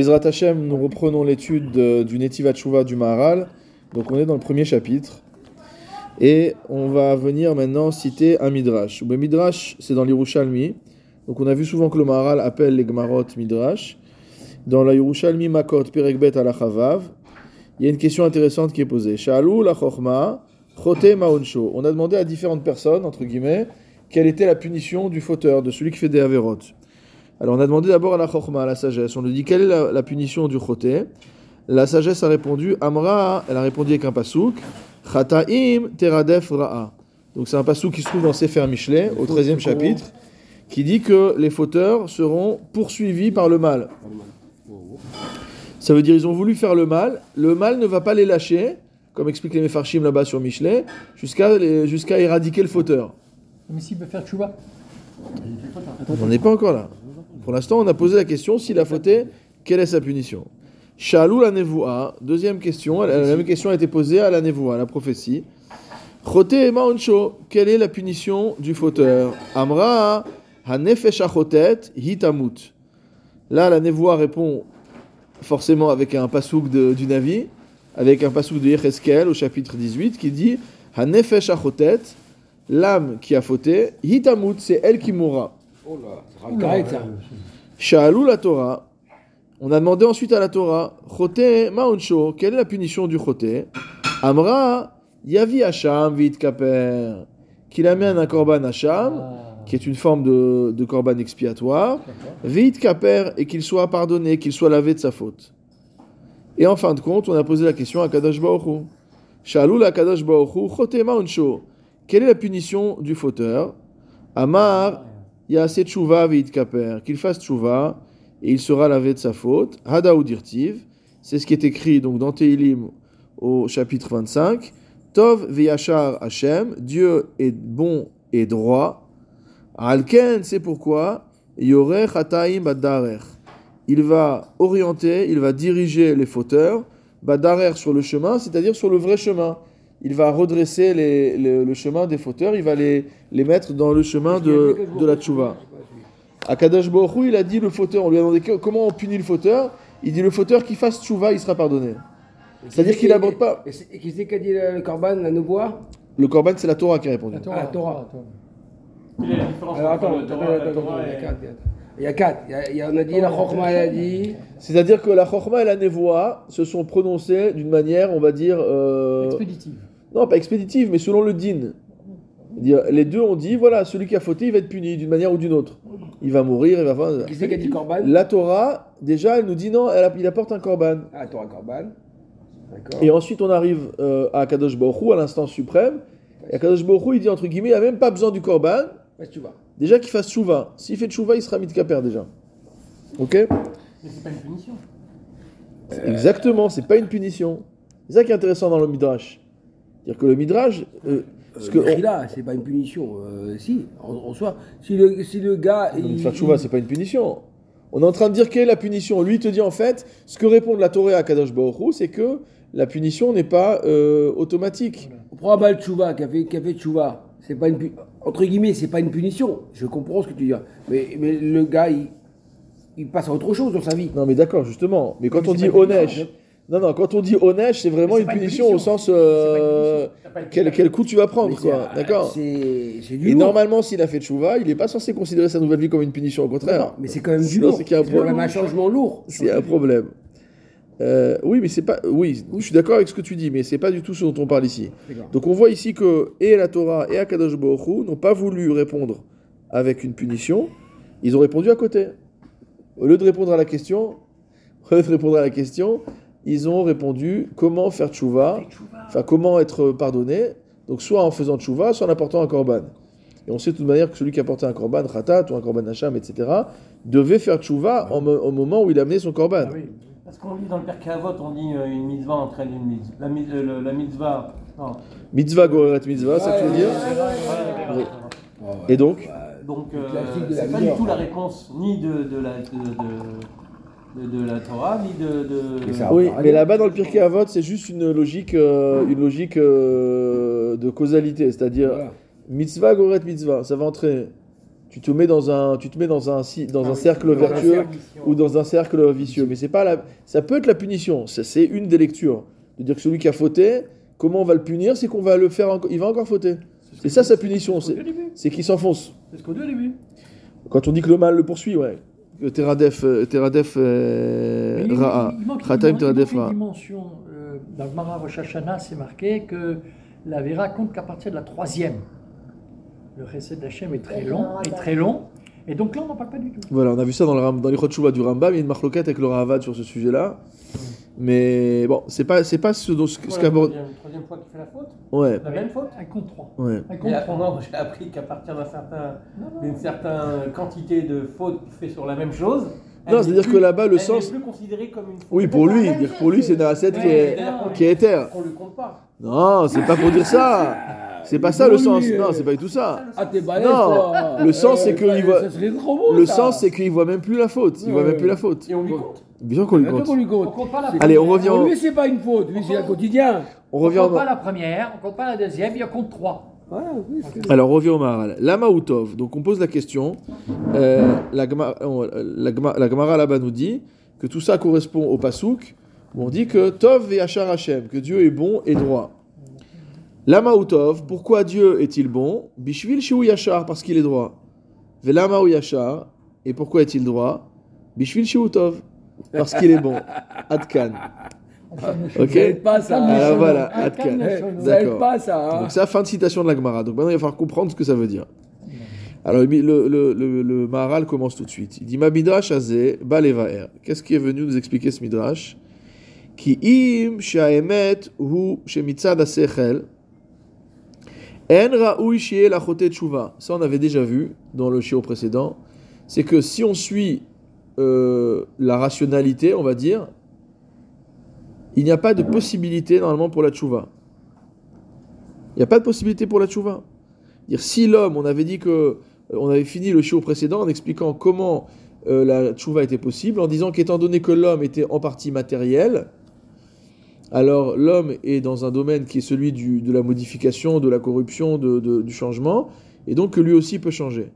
Bezrat nous reprenons l'étude de- du Tshuva du Maharal. Donc on est dans le premier chapitre. Et on va venir maintenant citer un Midrash. Le Midrash, c'est dans l'Yerushalmi. Donc on a vu souvent que le Maharal appelle les Gmarot Midrash. Dans la Yerushalmi Makot Perekbet Alachavav, il y a une question intéressante qui est posée. Shalou la Chochma, Chote Maonsho. On a demandé à différentes personnes, entre guillemets, quelle était la punition du fauteur, de celui qui fait des Averot. Alors on a demandé d'abord à la Chochma, à la sagesse. On lui dit quelle est la, la punition du Chote La sagesse a répondu Amra, elle a répondu avec un pasouk, Chataim Teradef Ra'a. Donc c'est un pasouk qui se trouve dans Sefer Michelet, au 13e chapitre, qui dit que les fauteurs seront poursuivis par le mal. Ça veut dire ils ont voulu faire le mal, le mal ne va pas les lâcher, comme explique les Mefarshim là-bas sur Michelet, jusqu'à éradiquer le fauteur. Mais s'il peut faire tchouva. On n'est pas encore là. Pour l'instant, on a posé la question s'il a fauté, quelle est sa punition? Shalou la nevoa, deuxième question, la même question a été posée à la nevoa, à la prophétie. Chote maoncho, quelle est la punition du fauteur? Amra hanefesh hitamut. Là, la nevoa répond forcément avec un pasouk du Navi, avec un pasouk de Yecheskel au chapitre 18 qui dit Hanefesh l'âme qui a fauté, hitamut, c'est elle qui mourra. Oh. Sha'alou la Torah. On a demandé ensuite à la Torah, Chote Maonsho, quelle est la punition du Chote? Amra, Yavi Hacham vit kaper, qu'il amène un korban Hacham, qui est une forme de, de korban expiatoire, vit kaper, et qu'il soit pardonné, qu'il soit lavé de sa faute. Et en fin de compte, on a posé la question à Kadosh Baruch Hu. Sha'alou la Kadosh Hu, Chote Maonsho, quelle est la punition du fauteur? Amar, il y a assez tchouva qu'il fasse tchouva et il sera lavé de sa faute. Hada c'est ce qui est écrit donc dans Teilim au chapitre 25. Tov veyachar Hashem, Dieu est bon et droit. Alken, c'est pourquoi? Yoreh chataim badarer. Il va orienter, il va diriger les fauteurs, badarer sur le chemin, c'est-à-dire sur le vrai chemin. Il va redresser les- le- le chemin des fauteurs, il va les, les mettre dans le chemin de, de la tchouva. À Kadosh Hu, il a dit le fauteur, on lui a demandé comment on punit le fauteur. Il dit le fauteur qui fasse tchouva, il sera pardonné. C'est-à-dire qu'il n'aborde pas. Et qui c'est qui a dit le, Corban, la Noubois Le Korban, c'est la Torah qui a répondu. La Torah. Ah, Torah. Torah. Quelle est la différence Alors attends, Torah, attends, la Torah il y a et- quatre. Il y a quatre. Il y a- il y a- on a dit la Chokhmah, elle a dit. C'est-à-dire que la Chochma et la Nevoa se sont prononcées d'une manière, on va dire. euh, Expéditive. Non, pas expéditive, mais selon le din. Les deux ont dit voilà, celui qui a fauté, il va être puni d'une manière ou d'une autre. Il va mourir, il va. enfin, Qui c'est qui a dit Corban La Torah, déjà, elle nous dit non, elle a- il apporte un korban. Ah, Torah Corban. D'accord. Et ensuite, on arrive euh, à Kadosh Baruch Hu, à l'instance suprême. Et Kadosh Baruch Hu, il dit entre guillemets, il n'y a même pas besoin du vois Déjà qu'il fasse chouva. S'il fait chouva, il sera mis de déjà. Ok? Mais c'est pas une punition. Exactement, c'est pas une punition. C'est ça qui est intéressant dans le Midrash. C'est-à-dire que le Midrash. euh, parce que on- là, c'est pas une punition. Euh, si, en, en soi, si le, si le gars. Non, il- faire chouva, c'est pas une punition. On est en train de dire quelle est la punition. Lui, il te dit en fait, ce que répond la Torah à Kadosh Baruch c'est que la punition n'est pas euh, automatique. On prend Abal Tchouva qui a fait, qui a fait Tchouva. C'est pas une pu- entre guillemets, c'est pas une punition. Je comprends ce que tu dis. Mais, mais le gars, il, il passe à autre chose dans sa vie. Non, mais d'accord, justement. Mais quand mais on dit punition, non, non, quand on dit Onesh, c'est vraiment une punition, au sens euh, quel, quel coup tu vas prendre, Mais quoi. D'accord. Et lourd. normalement, s'il a fait tchouva, il n'est pas censé considérer sa nouvelle vie comme une punition, au contraire. Non, mais c'est quand même du lourd. c'est un C'est quand même problème. un changement lourd. C'est un problème. Euh, oui, mais c'est pas. Oui, je suis d'accord avec ce que tu dis, mais c'est pas du tout ce dont on parle ici. Donc on voit ici que et la Torah et Akadosh Baruch n'ont pas voulu répondre avec une punition, ils ont répondu à côté. Au lieu de répondre à la question, au lieu de répondre à la question, ils ont répondu comment faire tchouva, enfin comment être pardonné? Donc soit en faisant tchouva, soit en apportant un korban. Et on sait de toute manière que celui qui apportait un korban, khatat ou un korban hacham, etc., devait faire tchouva au moment où il amenait son korban. Ah oui. Parce qu'on lit dans le Père Kavot, on dit euh, une mitzvah entraîne une mitzvah. La, euh, le- la mitzvah. Non. Mitzvah goreret mitzvah, ça tu veux dire? Oui. Et donc? Donc, euh, c'est pas du tout la quoi. réponse ni de, de, la, de, de, de- de la Torah, ni de. Oui, Ah, mais là-bas dans le Pirkei Avot, c'est juste une logique, euh, une logique euh, de causalité, c'est-à-dire Voilà. mitzvah goret mitzvah, ça va entrer tu te mets dans un, tu te mets dans un, si- dans un cercle vertueux cercle. ou dans un cercle vicieux. Mais c'est pas la, ça peut être la punition. Ça, C'est une des lectures. De dire que celui qui a fauté, comment on va le punir C'est qu'on va le faire, encore- il va encore fauter. C'est ça sa punition. C'est qu'il s'enfonce. C'est ce qu'on dit au début. Quand on dit que le mal le poursuit, ouais. Teradef, euh, Teradef euh, Ra'a. il Teradef Ra'a. dimension. euh, dans le Mara Rosh Hashanah, c'est marqué que la Vera compte qu'à partir de la troisième. Le Chesed d'Hachem est très long, est très long. Et donc là, on n'en parle pas du tout. Voilà, on a vu ça dans, le, Ram- dans les Chotchouva du Rambam. Il y a une marloquette avec le Ravad sur ce sujet-là. Mais bon, c'est pas, c'est pas ce, dont- ce, ce qu'aborde. troisième, troisième fois qu'il fait la faute. Ouais, La même faute. Elle compte trois. ouais. Elle compte Mais à trois. moi, j'ai appris qu'à partir d'un certain, Non, non. d'une certaine quantité de fautes fait sur la même chose. Non, c'est-à-dire que là-bas, le elle sens- n'est plus considérée comme une faute. Oui, pour lui, dire pour lui, c'est une recette qui est, qui est éther. qu'on lui compte pas. Non, c'est pas pour dire ça. C'est pas ça le sens. Non, c'est pas du tout ça. Ah, Non, le sens, c'est que ça- il voit- Le sens, c'est qu'il voit même plus la faute. Il voit même plus la faute. Et on lui compte. Bien qu'on lui compte. qu'on lui On compte. compte pas la Allez, on première. revient. Lui, c'est pas une faute. Lui, c'est un quotidien. On On revient. compte pas la première, on compte pas la deuxième, il y en compte trois. Alors, on revient au Maharal. Lama ou Tov. Donc, on pose la question. Euh, la, on- la, Gemara là-bas nous dit que tout ça correspond au Pasouk où on dit que Tov et Achar Hashem, que Dieu est bon et droit. Lama ou Tov, pourquoi Dieu est-il bon? Bishvil Shiu Yachar, parce qu'il est droit. Velama ou Yachar, et pourquoi est-il droit? Bishvil Shiu Tov, parce qu'il est bon. Adkan. Ok? Ça pas, ça. Alors voilà, Ah, Adkan. Ça aide D'accord. pas, ça. hein. Donc ça, fin de citation de la Gemara. Donc maintenant, il va falloir comprendre ce que ça veut dire. Alors le, le, le, le- le Maharal commence tout de suite. Il dit Ma midrash azé balevaer. Qu'est-ce qui est venu nous expliquer ce midrash? Ki im sha'emet hu shemitzad asechel en ra'ui shi'e lachote tshuva. Ça, on avait déjà vu dans le shiur précédent. C'est que si on suit euh, la rationalité, on va dire, il n'y a pas de possibilité normalement pour la tshuva. Il n'y a pas de possibilité pour la tchouva. Dire si l'homme, on avait dit que euh, on avait fini le show précédent en expliquant comment euh, la tchouva était possible, en disant qu'étant donné que l'homme était en partie matériel, alors l'homme est dans un domaine qui est celui du- de la modification, de la corruption, de- de- du changement, et donc que lui aussi peut changer.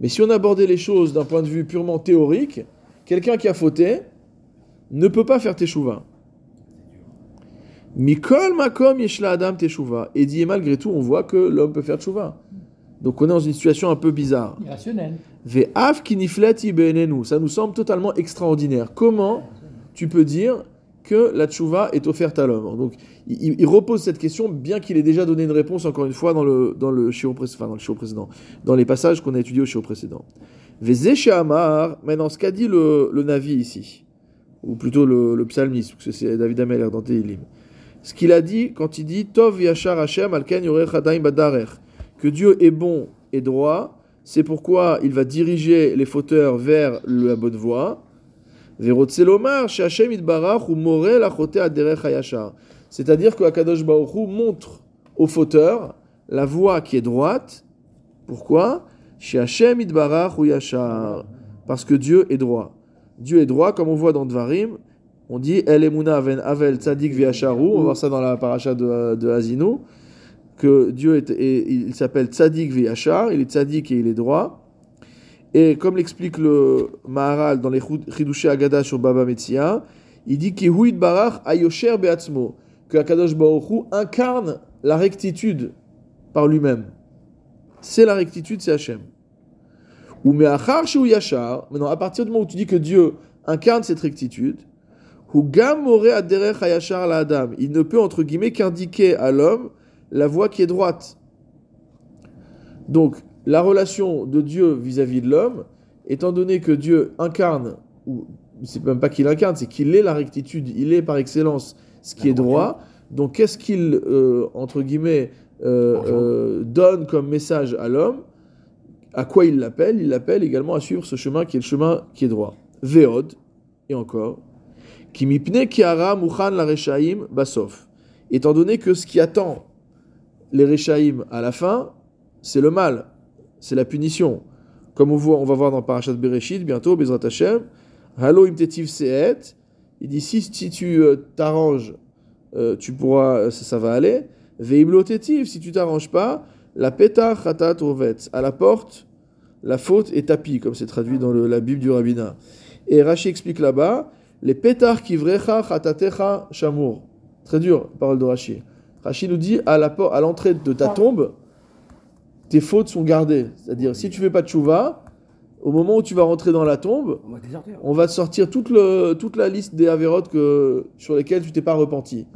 Mais si on abordait les choses d'un point de vue purement théorique, quelqu'un qui a fauté ne peut pas faire teshuva. Mikol makom yeshla adam teshuva. Et dit, et malgré tout, on voit que l'homme peut faire teshuva. Donc on est dans une situation un peu bizarre. Irrationnel. Ve'af kinifleti. Ça nous semble totalement extraordinaire. Comment tu peux dire que la tchouva est offerte à l'homme Donc il, repose cette question, bien qu'il ait déjà donné une réponse, encore une fois, dans le, dans le, pré- enfin, dans le shiur précédent, dans les passages qu'on a étudiés au shiur précédent. Amar, maintenant ce qu'a dit le, le Navi ici, ou plutôt le, le psalmiste, parce que c'est David Ameller dans Tehillim, ce qu'il a dit quand il dit Tov yachar Hashem alken badarer, que Dieu est bon et droit, c'est pourquoi il va diriger les fauteurs vers la bonne voie. C'est-à-dire que Akadosh Hu montre aux fauteurs la voie qui est droite. Pourquoi? Parce que Dieu est droit. Dieu est droit, comme on voit dans Dvarim. On dit El emuna avel tzadik. On va voir ça dans la paracha de, de Azinu. Que Dieu est, est- il s'appelle tzadik v'yashar. Il est tzadik et il est droit. Et comme l'explique le Maharal dans les Chidushé Agada sur Baba Metzia, il dit Kihuit Barach Ayosher Beatzmo, que Akadosh Baruch Hu incarne la rectitude par lui-même. C'est la rectitude, c'est Hachem. Ou Meachar Shu Yashar, maintenant à partir du moment où tu dis que Dieu incarne cette rectitude, il ne peut entre guillemets qu'indiquer à l'homme la voie qui est droite. Donc, la relation de Dieu vis-à-vis de l'homme, étant donné que Dieu incarne, ou c'est même pas qu'il incarne, c'est qu'il est la rectitude, il est par excellence ce qui est droit. Donc, qu'est-ce qu'il, euh, entre guillemets, euh, euh, donne comme message à l'homme À quoi il l'appelle? Il l'appelle également à suivre ce chemin qui est le chemin qui est droit. Véod, et encore, qui mipne kiara mouchan la rechaim basof. Étant donné que ce qui attend les rechaim à la fin, c'est le mal, c'est la punition. Comme on, voit, on va voir dans Parashat Bereshit bientôt, Bezrat Hashem, Halo imtetiv seet, il dit si, si tu euh, t'arranges, euh, tu pourras, ça, ça va aller. Veiblotetiv, si tu t'arranges pas, la peta chatat à la porte la faute est tapis, comme c'est traduit dans le- la Bible du rabbinat. Et Rashi explique là-bas, les pétards qui vrecha chatatecha shamour. Très dur, parole de Rashi. Rashi nous dit, à l'entrée de ta tombe, tes fautes sont gardées. C'est-à-dire, si tu fais pas de chouva, au moment où tu vas rentrer dans la tombe, On va déserter. on va te sortir toute, le- toute la liste des avérotes que, sur lesquelles tu t'es pas repenti.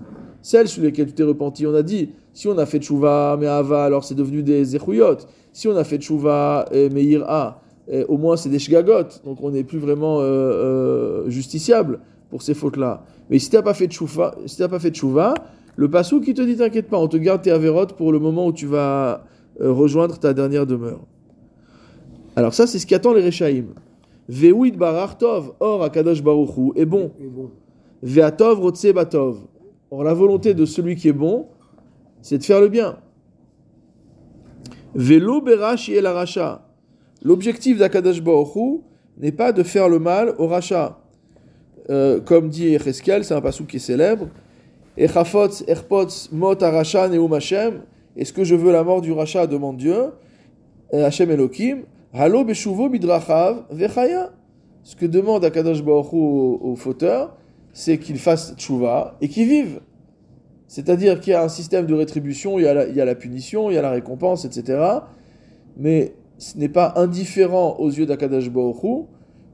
Celles sur lesquelles tu t'es repenti, on a dit, si on a fait tchouva, mais ava, alors c'est devenu des zechuyot. Si on a fait tchouva, eh, meir a, eh, au moins c'est des shgagot. Donc on n'est plus vraiment euh, euh, justiciable pour ces fautes-là. Mais si tu n'as pas fait tchouva, si t'as pas fait tchouva, le passou qui te dit t'inquiète pas, on te garde tes avérotes pour le moment où tu vas rejoindre ta dernière demeure. Alors ça, c'est ce qui attend les Rechaïm. Ve'uid barar tov, or akadosh baruchu est bon. Ve'atov rotse batov. Or la volonté de celui qui est bon, c'est de faire le bien. Velo berash el aracha. L'objectif d'Akadosh baruchu n'est pas de faire le mal au rachat. Euh, comme dit Echeskel, c'est un passou qui est célèbre. Echafotz, erpotz, mot aracha neum Hashem. Est-ce que je veux la mort du rachat demande Dieu. Euh, Hashem Elohim. Halo beshuvo midrachav vechaya. Ce que demande Akadosh Baruch au, au fauteur, c'est qu'il fasse tchouva et qu'il vive. C'est-à-dire qu'il y a un système de rétribution, il y, a la, punition, il y a la récompense, etc. Mais ce n'est pas indifférent aux yeux d'Akadosh Baruch Hu.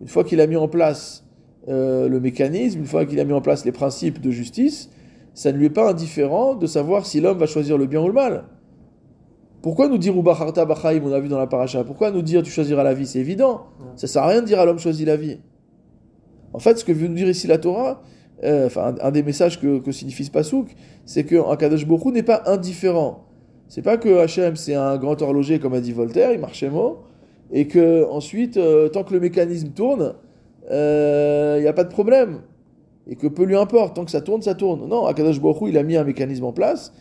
Une fois qu'il a mis en place euh, le mécanisme, une fois qu'il a mis en place les principes de justice, ça ne lui est pas indifférent de savoir si l'homme va choisir le bien ou le mal. Pourquoi nous dire Ubacharta Bachaim, on a vu dans la paracha Pourquoi nous dire tu choisiras la vie? C'est évident. Ça sert à rien de dire à l'homme choisis la vie. En fait, ce que veut nous dire ici la Torah, euh, enfin un, un des messages que, que signifie ce pasouk, c'est que Kadosh Hu n'est pas indifférent. C'est pas que Hachem c'est un grand horloger comme a dit Voltaire, il marche mot, et que ensuite, euh, tant que le mécanisme tourne, il n'y a pas de problème. Et que peu lui importe, tant que ça tourne, ça tourne. Non, Akadosh Baruch il a mis un mécanisme en place,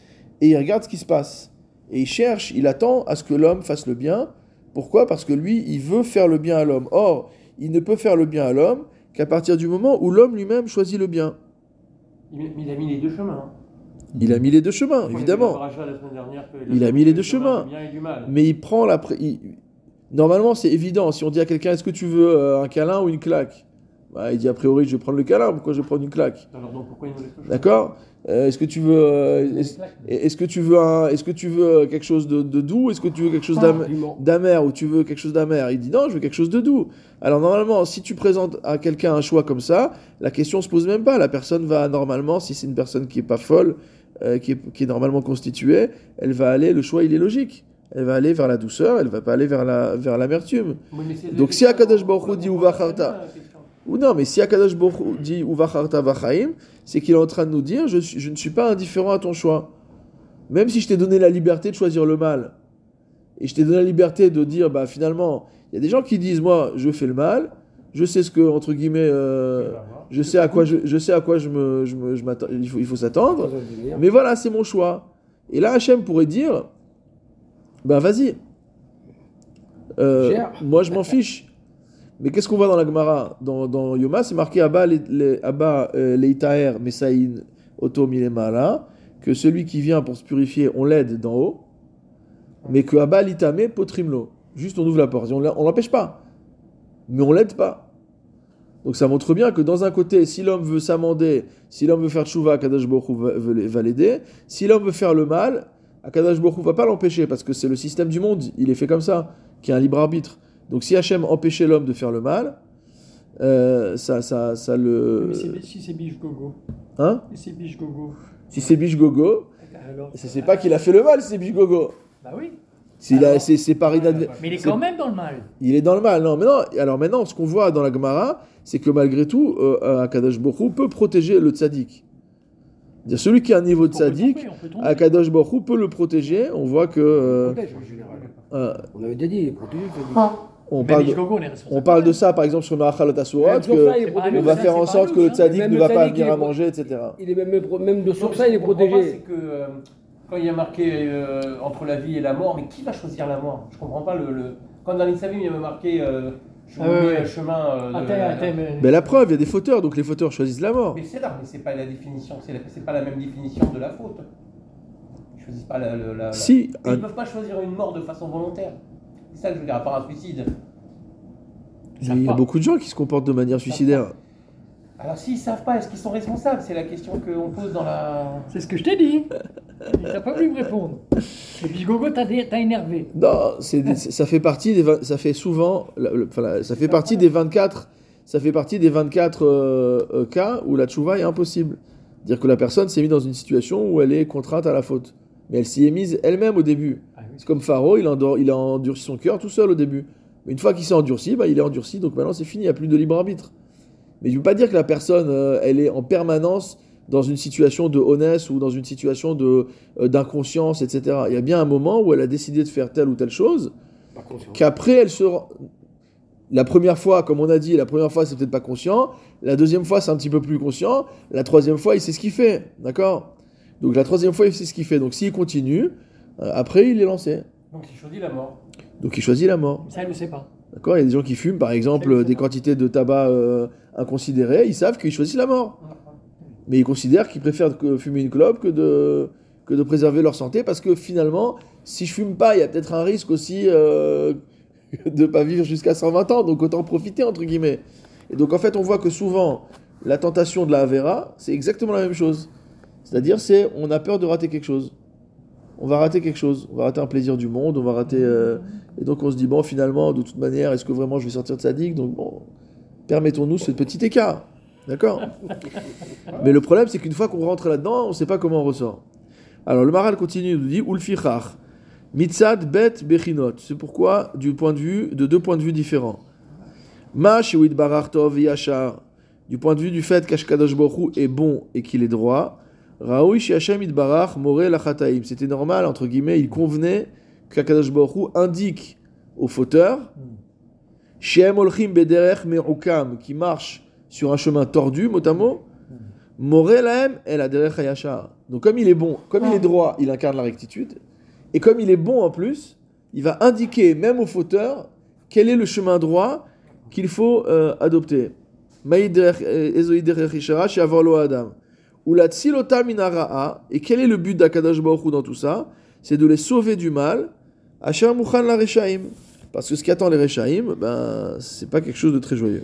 et il regarde ce qui se passe. Et il cherche, il attend à ce que l'homme fasse le bien. Pourquoi? Parce que lui, il veut faire le bien à l'homme. Or, il ne peut faire le bien à l'homme qu'à partir du moment où l'homme lui-même choisit le bien. Il, a mis les deux chemins. hein. Il a mis les deux chemins, évidemment. que Il a mis les deux chemins. Mais il prend la... Normalement, c'est évident. Si on dit à quelqu'un, est-ce que tu veux euh, un câlin ou une claque? Bah, Il dit, a priori, je vais prendre le câlin. Pourquoi je vais prendre une claque Alors donc pourquoi il D'accord Euh, Est-ce que tu veux... euh, est-ce que tu veux, un... est-ce que tu veux quelque chose de, de doux Est-ce que tu veux quelque chose d'amer ou tu veux quelque chose d'amer Il dit non, je veux quelque chose de doux. Alors normalement, si tu présentes à quelqu'un un choix comme ça, la question se pose même pas. La personne va normalement, si c'est une personne qui est pas folle, euh, qui, est, qui est normalement constituée, elle va aller, le choix il est logique. Elle va aller vers la douceur, elle va pas aller vers la vers l'amertume. Oui, Donc, si Akadosh Baruch Hu dit Ou non, mais si Akadosh Baruch dit Uvacharta vachaim, c'est qu'il est en train de nous dire je, ne suis pas indifférent à ton choix. Même si je t'ai donné la liberté de choisir le mal, et je t'ai donné la liberté de dire, bah finalement, il y a des gens qui disent, moi, je fais le mal, je sais ce que, entre guillemets, euh, je sais à quoi je, je sais à quoi je me, je me- je m'attends- il faut, il faut s'attendre. Mais voilà, c'est mon choix. Et là, Hachem pourrait dire, ben vas-y. Euh, moi, je m'en fiche. Mais qu'est-ce qu'on voit dans la Gemara? Dans, Yoma, c'est marqué Abba euh, Leitaer Mesaïn Oto Milemala, que celui qui vient pour se purifier, on l'aide d'en haut, mais que Abba Litame Potrimlo. Juste, on ouvre la porte. On on l'empêche pas. Mais on l'aide pas. Donc ça montre bien que dans un côté, si l'homme veut s'amender, si l'homme veut faire tchouva, Akadosh Baruch Hu va, l'aider. Si l'homme veut faire le mal, Akadosh Baruch Hu va pas l'empêcher parce que c'est le système du monde, il est fait comme ça, qui a un libre arbitre. Donc si Hachem empêchait l'homme de faire le mal, euh, ça, ça, ça le... Mais c'est- si c'est biche gogo, Hein et c'est biche gogo, Si c'est Biche Gogo, c'est c'est pas qu'il a fait le mal, c'est Biche Gogo. Bah oui. C'est c'est par inadver- Mais il est quand même dans le mal. Il est dans le mal. Non, mais non. Alors maintenant, ce qu'on voit dans la Gemara, c'est que malgré tout, euh, Akadosh Hu peut protéger le tzaddik. C'est-à-dire, Celui qui a un niveau de On tzaddik, on. Akadosh Hu peut le protéger. On voit que euh, Protège, en général. euh, On avait déjà dit, il est protégé. dit. On parle de, on parle de ça, par exemple, sur Maachalot Asurot, que on va faire en sorte que le tzaddik ne va pas venir à manger, etc. Il est même, même de sur ça, il je est comprends pas, protégé. c'est que euh, quand il y a marqué euh, entre la vie et la mort, mais qui va choisir la mort? Je comprends pas le. le- Quand dans l'Insavim, il y avait marqué euh, je vous Ah ouais, mets ouais. le chemin. euh, de Attends, la- attends, mais- Mais la preuve, il y a des fauteurs, donc les fauteurs choisissent la mort. Mais c'est là, mais c'est pas la définition, c'est la- c'est pas la même définition de la faute. Ils choisissent pas la. la- la- Si, Et un- Ils peuvent pas choisir une mort de façon volontaire. C'est ça que je veux dire, à part un suicide. Mais il y a beaucoup de gens qui se comportent de manière suicidaire. Alors s'ils savent pas, est-ce qu'ils sont responsables? C'est la question qu'on pose dans la... C'est ce que je t'ai dit. T'as pas voulu me répondre. Et puis Gogo, t'as énervé. Non, c'est des- ça fait partie des ça fait souvent la- le- enfin, la- ça fait partie des 24 ça fait partie des 24 euh, euh, cas où la tchouva est impossible. Dire que la personne s'est mise dans une situation où elle est contrainte à la faute. Mais elle s'y est mise elle-même au début. C'est comme Pharaon, il, endor- il a endurci son cœur tout seul au début. Mais une fois qu'il s'est endurci, bah, il est endurci, donc maintenant c'est fini, il n'y a plus de libre arbitre. Mais je ne veux pas dire que la personne, euh, elle est en permanence dans une situation de honnête ou dans une situation de, euh, d'inconscience, etc. Il y a bien un moment où elle a décidé de faire telle ou telle chose, qu'après elle se... La première fois, comme on a dit, la première fois c'est peut-être pas conscient, la deuxième fois c'est un petit peu plus conscient, la troisième fois il sait ce qu'il fait, d'accord? Donc la troisième fois il sait ce qu'il fait, donc s'il continue, après il est lancé. Donc il choisit la mort. Donc il choisit la mort. Ça, elle le sait pas. D'accord Il y a des gens qui fument, par exemple, des quantités de tabac euh, inconsidérées, ils savent qu'ils choisissent la mort. Mais ils considèrent qu'ils préfèrent que fumer une clope que de, que de préserver leur santé, parce que finalement, si je fume pas, il y a peut-être un risque aussi euh, de pas vivre jusqu'à 120 ans, donc autant profiter, entre guillemets. Et donc en fait, on voit que souvent, la tentation de la Avera, c'est exactement la même chose. C'est-à-dire, c'est on a peur de rater quelque chose. On va rater quelque chose, on va rater un plaisir du monde, on va rater... euh, et donc on se dit, bon, finalement, de toute manière, est-ce que vraiment je vais sortir de sa digue? Donc bon, permettons-nous ce petit écart. D'accord? Mais le problème, c'est qu'une fois qu'on rentre là-dedans, on ne sait pas comment on ressort. Alors le Maral continue, il nous dit, Ulfichach, mitzad bet bechinot. C'est pourquoi, du point de vue, de deux points de vue différents. Ma shewit barar tov yachar, du point de vue du fait qu'Ashkadosh Hu est bon et qu'il est droit. C'était normal, entre guillemets, il convenait qu'Akadosh Baruch indique aux fauteurs Shem olchim bederech me'ukam, qui marche sur un chemin tordu, mot à mot, more lahem el aderech hayashar. Donc comme il est bon, comme il est droit, il incarne la rectitude, et comme il est bon en plus, il va indiquer même aux fauteurs quel est le chemin droit qu'il faut euh, adopter. Maï derech- euh, adam. Ou la tsilota minara'a. Et quel est le but d'Akadash Baruch dans tout ça? C'est de les sauver du mal. Asher la rechaim. Parce que ce qui attend les rechaim, ben, c'est pas quelque chose de très joyeux.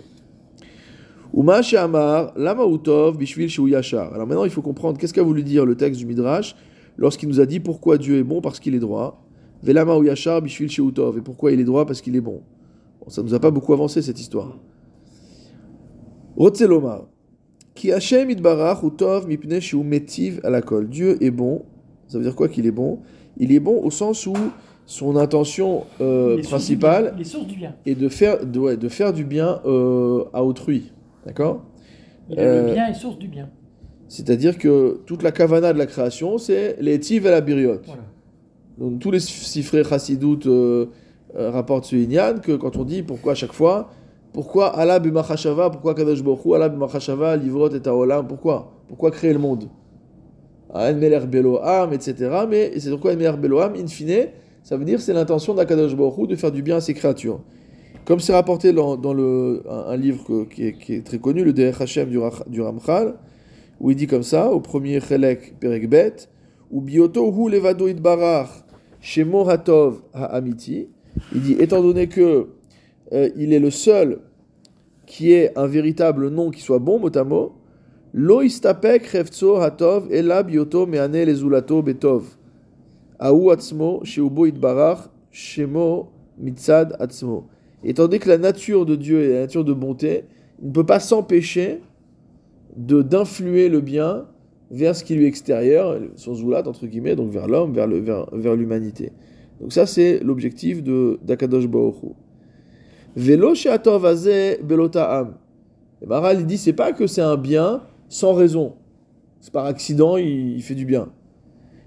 Uma she'amar lama utov bishvil shu yashar. Alors maintenant, il faut comprendre qu'est-ce qu'a voulu dire le texte du Midrash lorsqu'il nous a dit pourquoi Dieu est bon parce qu'il est droit? Velama ou yashar bishvil utov. Et pourquoi il est droit? Parce qu'il est bon. Bon, ça nous a pas beaucoup avancé cette histoire. Rotzelomar. Ki Hashem itbarach ou tov mipne metiv à la colle. Dieu est bon. Ça veut dire quoi qu'il est bon? Il est bon au sens où son intention euh, est principale est est de faire, de, ouais, de faire du bien euh, à autrui. D'accord? Est Euh, le bien et source du bien. C'est-à-dire que toute la kavana de la création, c'est les tiv et la biriot. Voilà. Donc tous les sifrés chassidoutes rapportent ce inyan que quand on dit pourquoi à chaque fois, pourquoi Allah b'machashava, pourquoi Kadosh Hu, Allah b'machashava, livrot et taolam, pourquoi? Pourquoi créer le monde? Ah, En meler beloam, etc. Mais c'est pourquoi en meler beloam, in fine, ça veut dire c'est l'intention d'Akadosh Hu de faire du bien à ses créatures. Comme c'est rapporté dans, un, livre qui, est, très connu, le Derech Hashem du, Ramchal, où il dit comme ça, au premier Chelek Perek Bet, ou bioto hu levado itbarach shemo hatov ha'amiti. Il dit, étant donné que euh, il est le seul qui ait un véritable nom qui soit bon, mot à mot, lo istapek revtso hatov meane lezulato betov. Aou atzmo sheubo itbarach shemo mitzad atzmo. Étant donné que la nature de Dieu est la nature de bonté, il ne peut pas s'empêcher de d'influer le bien vers ce qui lui est extérieur, son zoulat entre guillemets, donc vers l'homme, vers le vers, vers l'humanité. Donc ça c'est l'objectif de d'Akadosh Baruch Hu. Velo she'atov hazeh belo ta'am. Et Maral il dit c'est pas que c'est un bien sans raison. C'est par accident il, fait du bien.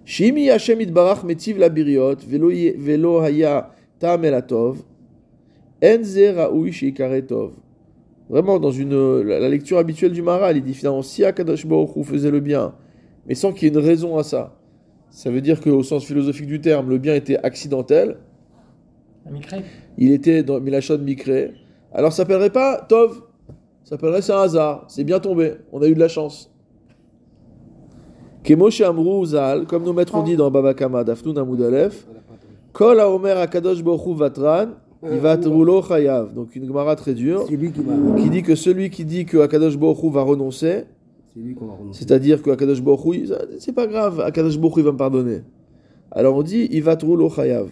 Shimi Hashem itbarach metiv la biriot velo haya ta'am elatov en ze raoui sheikare tov. Vraiment, dans une, la, lecture habituelle du Maral, il dit finalement si Akadosh faisait le bien, mais sans qu'il y ait une raison à ça, ça veut dire qu'au sens philosophique du terme, le bien était accidentel, Il était dans Milachon Mikré, alors ça s'appellerait pas Tov, ça s'appellerait c'est un hasard, c'est bien tombé, on a eu de la chance. Kemo Amrou Zal, comme nos maîtres ont dit dans Baba Kama, Dafnoun Amoud Aleph, Kol haomer akadosh baruch hu vatran, Euh, ivatrulo chayav. Donc une gemara très dure qui dit que celui qui dit que Akadosh Baruch Hu va renoncer, C'est lui qu'on va renoncer. c'est-à-dire que Akadosh Baruch Hu, il- c'est pas grave, Akadosh Baruch Hu il va me pardonner. Alors on dit ivatrulo chayav.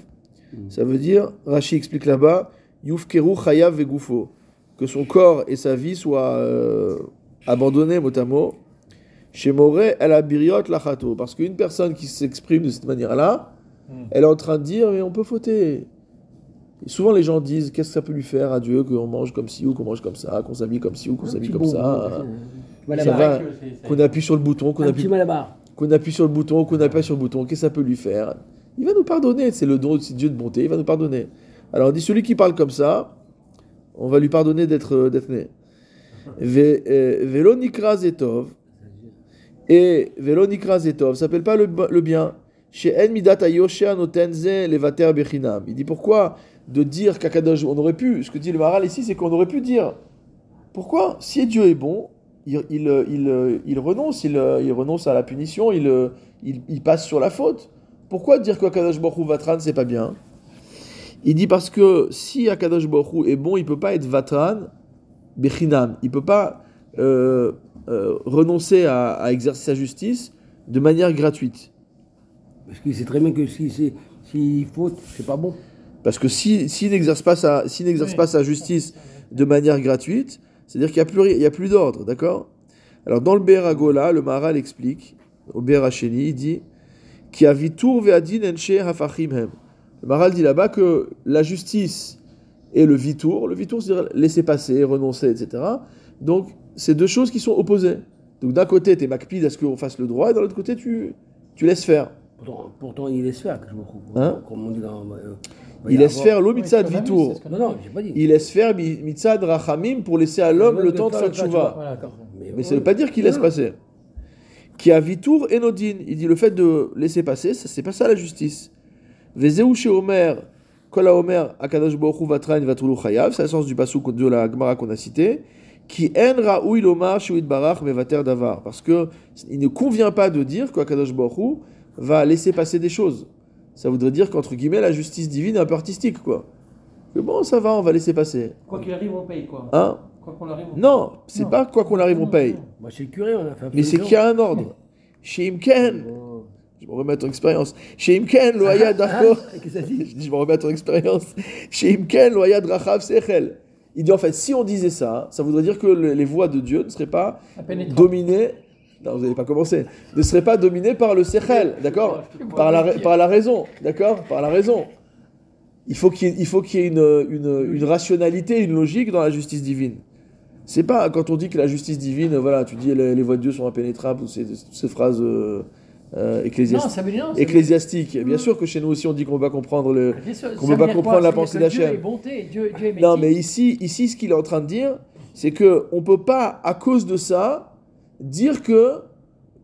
Ça veut dire, Rashi explique là-bas, yufkeru chayav vegufo, que son corps et sa vie soient euh, abandonnés mot à mot. Chez Moré, elle a biriot lachato. Parce qu'une personne qui s'exprime de cette manière-là, elle est en train de dire, mais on peut fauter. Et souvent les gens disent, qu'est-ce que ça peut lui faire à Dieu qu'on mange comme ci ou qu'on mange comme ça, qu'on s'habille comme ci ou qu'on s'habille comme ça, va. c'est- c'est- qu'on appuie sur le bouton, qu'on appuie, qu'on appuie sur le bouton, qu'on appuie sur le bouton, qu'est-ce que ça peut lui faire? Il va nous pardonner, c'est le don, c'est Dieu de bonté, il va nous pardonner. Alors on dit, celui qui parle comme ça, on va lui pardonner d'être d'être né. Ve- euh, nikra zetov, et Velo nikra s'appelle pas le, bien. Chez notenze. Il dit pourquoi de dire qu'Akadosh, on aurait pu, ce que dit le Maral ici, c'est qu'on aurait pu dire, pourquoi, si Dieu est bon, il, il, il, il renonce, il, renonce à la punition, il passe sur la faute. Pourquoi dire qu'Akadosh Baruch Hu Vatran, c'est pas bien? Il dit parce que si Akadosh Baruch est bon, il peut pas être Vatran Bechinam. Il peut pas euh, euh, renoncer à, à exercer sa justice de manière gratuite. Parce qu'il sait très bien que si c'est s'il faute, c'est pas bon. Parce que s'il si, s'il n'exerce pas, sa- s'il n'exerce Oui. pas sa justice de manière gratuite, c'est-à-dire qu'il n'y a plus, plus d'ordre, d'accord? Alors dans le Beragola, le Maharal explique, au Beracheni, il dit qui a vitour ve'adin enche hafachim hem. Le Maharal dit là-bas que la justice et le vitour, le vitour c'est-à-dire laisser passer, renoncer, etc. Donc c'est deux choses qui sont opposées. Donc d'un côté, tu es macpide à ce qu'on fasse le droit, et de l'autre côté, tu, tu laisses faire. Pourtant, pourtant il laisse faire, que je me trouve. Hein Comme on dit dans. euh, Il laisse avoir- faire a vu, vitour. Non, non, pas dit. Il laisse faire mi- mitzad rachamim pour laisser à l'homme le temps de faire tchouva. Voilà, d'accord. Mais ça ne veut pas dire qu'il laisse passer. Qui a vitour et nodin. Il dit le fait de laisser passer, ça c'est pas ça la justice. Vezeu chez Omer, kol Omer, akadosh baruch hu vatran vatulu chayav, c'est le sens du passou de la Gemara qu'on a cité. Qui en raoui lomar shuit barach mevater davar. Parce que il ne convient pas de dire qu'akadosh baruch hu va laisser passer des choses. Ça voudrait dire qu'entre guillemets la justice divine est un peu artistique quoi. Que bon ça va, on va laisser passer. Quoi qu'il arrive, on paye quoi. Hein? Quoi qu'on arrive, on Non, c'est pas quoi qu'on arrive on paye. Moi, chez le curé, on a fait un peu Mais c'est de qu'il y a un ordre. Chez Imken, Oh. je me remets à ton expérience. Chez Imken, lo hayad darko. Qu'est-ce que ça dit Je dis, je me remets à ton expérience. Chez Imken, lo hayad rachav sechel. Il dit en fait, si on disait ça, ça voudrait dire que le- les voies de Dieu ne seraient pas dominées. Non, vous n'avez pas commencé. Ne seraient pas dominées par le sechel, d'accord par la, ra- par la raison, d'accord Par la raison. Il faut qu'il y ait, il faut qu'il y ait une, une, une rationalité, une logique dans la justice divine. C'est pas quand on dit que la justice divine, voilà, tu dis les, les voies de Dieu sont impénétrables, ou ces, ces phrases euh, euh, Non, ecclésiastiques. veut- ecclésiastiques. Bien sûr que chez nous aussi on dit qu'on ne peut pas comprendre le. Qu'on peut pas comprendre la pensée d'Hachem. Est est Non, mais ici, ici, ce qu'il est en train de dire, c'est que on peut pas, à cause de ça, dire que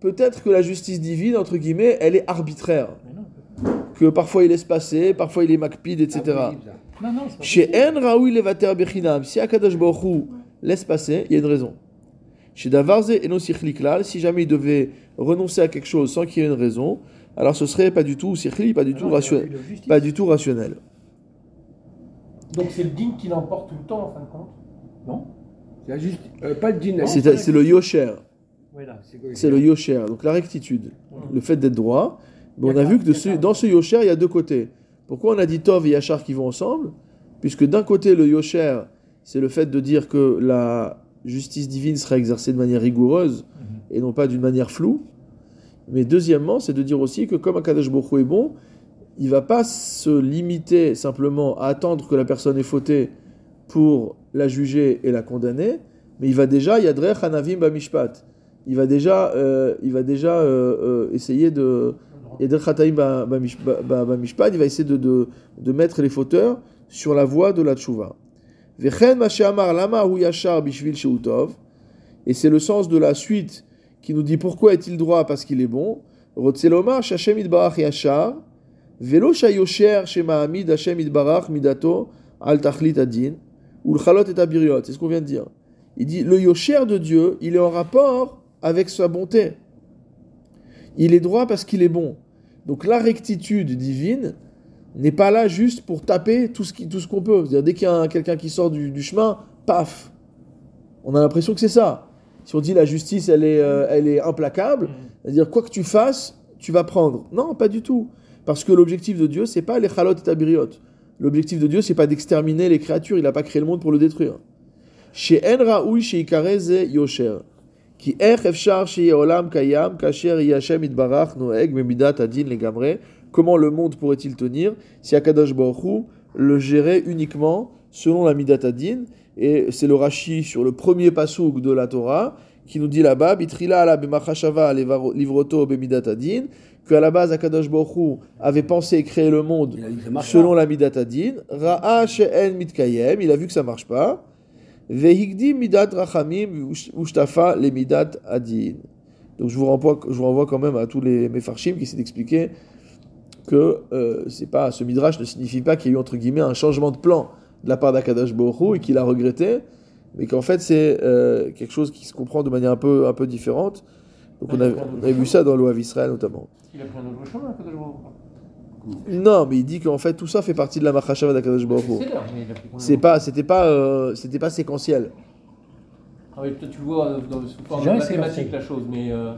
peut-être que la justice divine, entre guillemets, elle est arbitraire. Non, Que parfois il laisse passer, parfois il est macpide, etc. Non, non, c'est pas Chez. En Raoui Levater Bechinam, si Akadash Baruch laisse passer, il y a une raison. Chez Davarze Sichli Klal, si jamais il devait renoncer à quelque chose sans qu'il y ait une raison, alors ce serait pas du tout Sichli, pas du, Ah tout, non, il y a rationnel, pas du tout rationnel. Donc c'est le din qui l'emporte tout le temps en fin de compte. Non C'est juste. euh, pas le djinn. C'est le Yosher. Voilà. C'est le Yosher, donc la rectitude, le fait d'être droit. Mais on a vu que de ce- dans ce Yosher, il y a deux côtés. Pourquoi on a dit Tov et Yachar qui vont ensemble? Puisque d'un côté, le Yosher, c'est le fait de dire que la justice divine sera exercée de manière rigoureuse et non pas d'une manière floue. Mais deuxièmement, c'est de dire aussi que comme Akadosh Hu est bon, il va pas se limiter simplement à attendre que la personne ait fauté pour la juger et la condamner, mais il va déjà Yadrech Hanavim Bamishpat. Il va déjà, euh, il va déjà euh, euh, essayer de Yadrech Bamishpat. Il va essayer de, de, de mettre les fauteurs sur la voie de la tchouva. Et c'est le sens de la suite qui nous dit pourquoi est-il droit? Parce qu'il est bon. Rotzelomar shashem idbarach yashar. Velo shayosher shema'amid Hashem idbarach midato al tachlit adin. Ou le chalot et abiriot. C'est ce qu'on vient de dire. Il dit le yosher de Dieu, il est en rapport avec sa bonté. Il est droit parce qu'il est bon. Donc la rectitude divine, n'est pas là juste pour taper tout ce qu'on peut. Dès qu'il y a un- quelqu'un qui sort du, du chemin, paf On a l'impression que c'est ça. Si on dit la justice, elle est, euh, elle est implacable, c'est-à-dire quoi que tu fasses, tu vas prendre. Non, pas du tout. Parce que l'objectif de Dieu, c'est pas les chalot et tabiriot. L'objectif de Dieu, c'est pas d'exterminer les créatures. Il n'a pas créé le monde pour le détruire. Chez En Raoui, chez Ikareze Yosher. Qui efshar chez Olam Kayam, Kasher Yashem Idbarach Noeg, Memidat Adin Legamre. Comment le monde pourrait-il tenir si Akadosh Baruch le gérait uniquement selon la Midat Adin Et c'est le Rashi sur le premier pasouk de la Torah qui nous dit là-bas, Bitrila ala b'machashava levaro- livroto b'midat adin, qu'à la base Akadosh Baruch Hu avait pensé et créé le monde que selon la midat adin, ra'a she'en mitkayem, il a vu que ça marche pas, vehigdi midat rachamim ushtafa le midat adin. Donc je vous renvoie, je vous renvoie quand même à tous les mefarshim qui essaient d'expliquer que euh, c'est pas ce midrash ne signifie pas qu'il y a eu entre guillemets un changement de plan de la part d'Akadosh Baruch Hu et qu'il a regretté, mais qu'en fait c'est euh, quelque chose qui se comprend de manière un peu un peu différente. Donc on a, on vu ça dans l'Oav Israël notamment. Il a pris un autre chemin, Hu. Non, mais il dit qu'en fait tout ça fait partie de la Machashava d'Akadosh Baruch. C'est pas, c'était pas, euh, c'était pas séquentiel. Ah oui, toi, tu vois euh, dans, sous forme mathématique la chose, mais euh,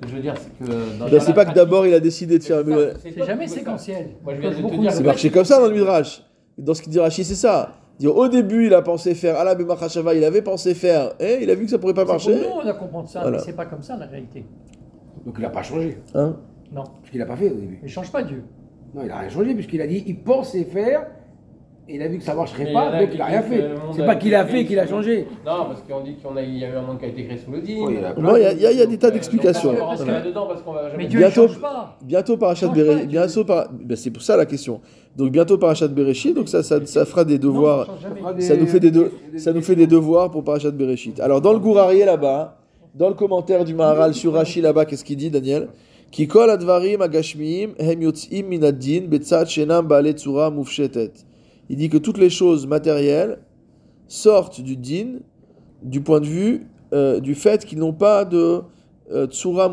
ce que je veux dire, c'est que. Dans Ben, c'est pas que d'abord il a décidé de faire. C'est jamais séquentiel. Moi, je viens de te Beaucoup dire- C'est marché comme ça dans le Midrash. Dans ce qu'il dit Rashi, c'est ça. Dire, au début, il a pensé faire Allah Bemachashava, il avait pensé faire, et il a vu que ça pourrait pas C'est marcher. pour nous, on a comprendre ça, Voilà. mais c'est pas comme ça la réalité. Donc il n'a pas changé. Hein? Non, Parce qu'il n'a pas fait au début. il change pas Dieu. Non, il n'a rien changé, puisqu'il a dit il pensait faire, il a vu que ça ne marcherait pas, donc il n'a rien fait. C'est pas qu'il a fait qu'il a changé. Non, parce qu'on dit qu'il y a eu un monde qui a été créé sous le dîme. Il y en a plein. Non, il y a, des tas d'explications. donc, on va pas Voilà. rentrer là-dedans parce qu'on va jamais- Mais Dieu Bientôt- ne change pas. Bientôt pas, Bereshit. Bientôt par... ben, c'est pour ça la question. Donc bientôt Parashat Bereshit, donc ça, ça, ça fera des devoirs. Ça nous fait des, de- des- ça nous fait des devoirs pour Parashat Bereshit. Alors dans le Gourarié là-bas, dans le commentaire du Maharal sur Rashi là-bas, qu'est-ce qu'il dit Daniel? Ki kol advarim agashmiim hem yotzim min ad-din betzad shenam ba'ale tzura mufshetet. Il dit que toutes les choses matérielles sortent du din du point de vue euh, du fait qu'ils n'ont pas de euh, tsura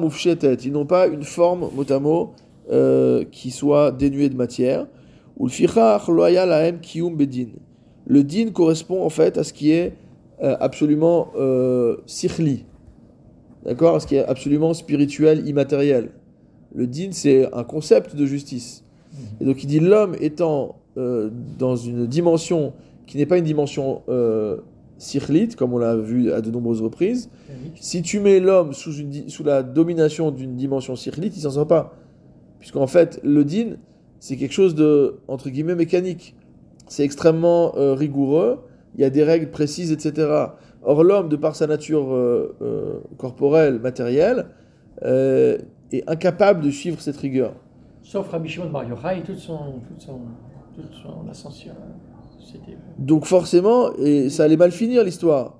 ils n'ont pas une forme mot à mot euh, qui soit dénuée de matière. Le kiyum bedin. Le din correspond en fait à ce qui est euh, absolument sikhli, d'accord, à ce qui est absolument spirituel, immatériel. Le din, c'est un concept de justice. Et donc il dit l'homme étant euh, dans une dimension qui n'est pas une dimension euh, comme on l'a vu à de nombreuses reprises, si tu mets l'homme sous, une di- sous la domination d'une dimension sikhlite, il s'en sort pas. Puisqu'en fait, le din, c'est quelque chose de, entre guillemets, mécanique. C'est extrêmement euh, rigoureux, il y a des règles précises, etc. Or, l'homme, de par sa nature euh, euh, corporelle, matérielle, est incapable de suivre cette rigueur. Sauf Rabbi Shimon Bar Yochai, toute son, toute son, toute son ascension. C'était. Donc forcément, et ça allait mal finir l'histoire.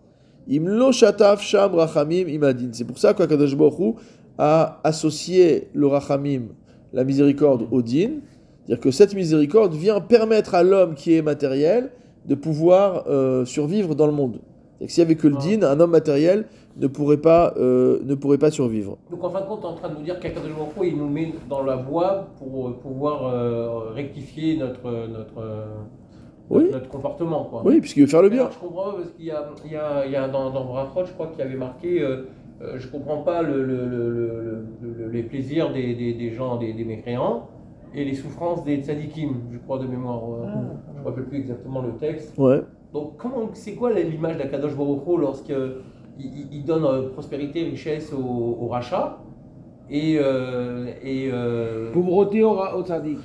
Imlo shataf sham rachamim imadin. C'est pour ça qu'Akadosh Baruch a associé le rachamim, la miséricorde, au din. C'est-à-dire que cette miséricorde vient permettre à l'homme qui est matériel de pouvoir euh, survivre dans le monde. C'est-à-dire que s'il n'y avait que le din, un homme matériel ne pourrait pas, euh, ne pourrait pas survivre. Donc en fin de compte, tu es en train de nous dire qu'Akadosh Baruch il nous met dans la voie pour euh, pouvoir euh, rectifier notre, notre, euh, Oui. notre comportement. Quoi. Oui, puisqu'il veut faire le bien. alors, je comprends pas parce qu'il y a, il y a, il y a dans, dans Brachot, je crois qu'il y avait marqué euh, euh, je comprends pas le, le- le- le- le- les plaisirs des, des, des gens, des, des mécréants, et les souffrances des tzadikim, je crois de mémoire. euh, Ah. Je ne me rappelle plus exactement le texte. Ouais. Donc, comment, c'est quoi l'image d'Akadosh Baruch Hu lorsqu'il il, il donne euh, prospérité, richesse au, au rachat et, euh, et euh, Pauvreté au, ra- au tzaddik.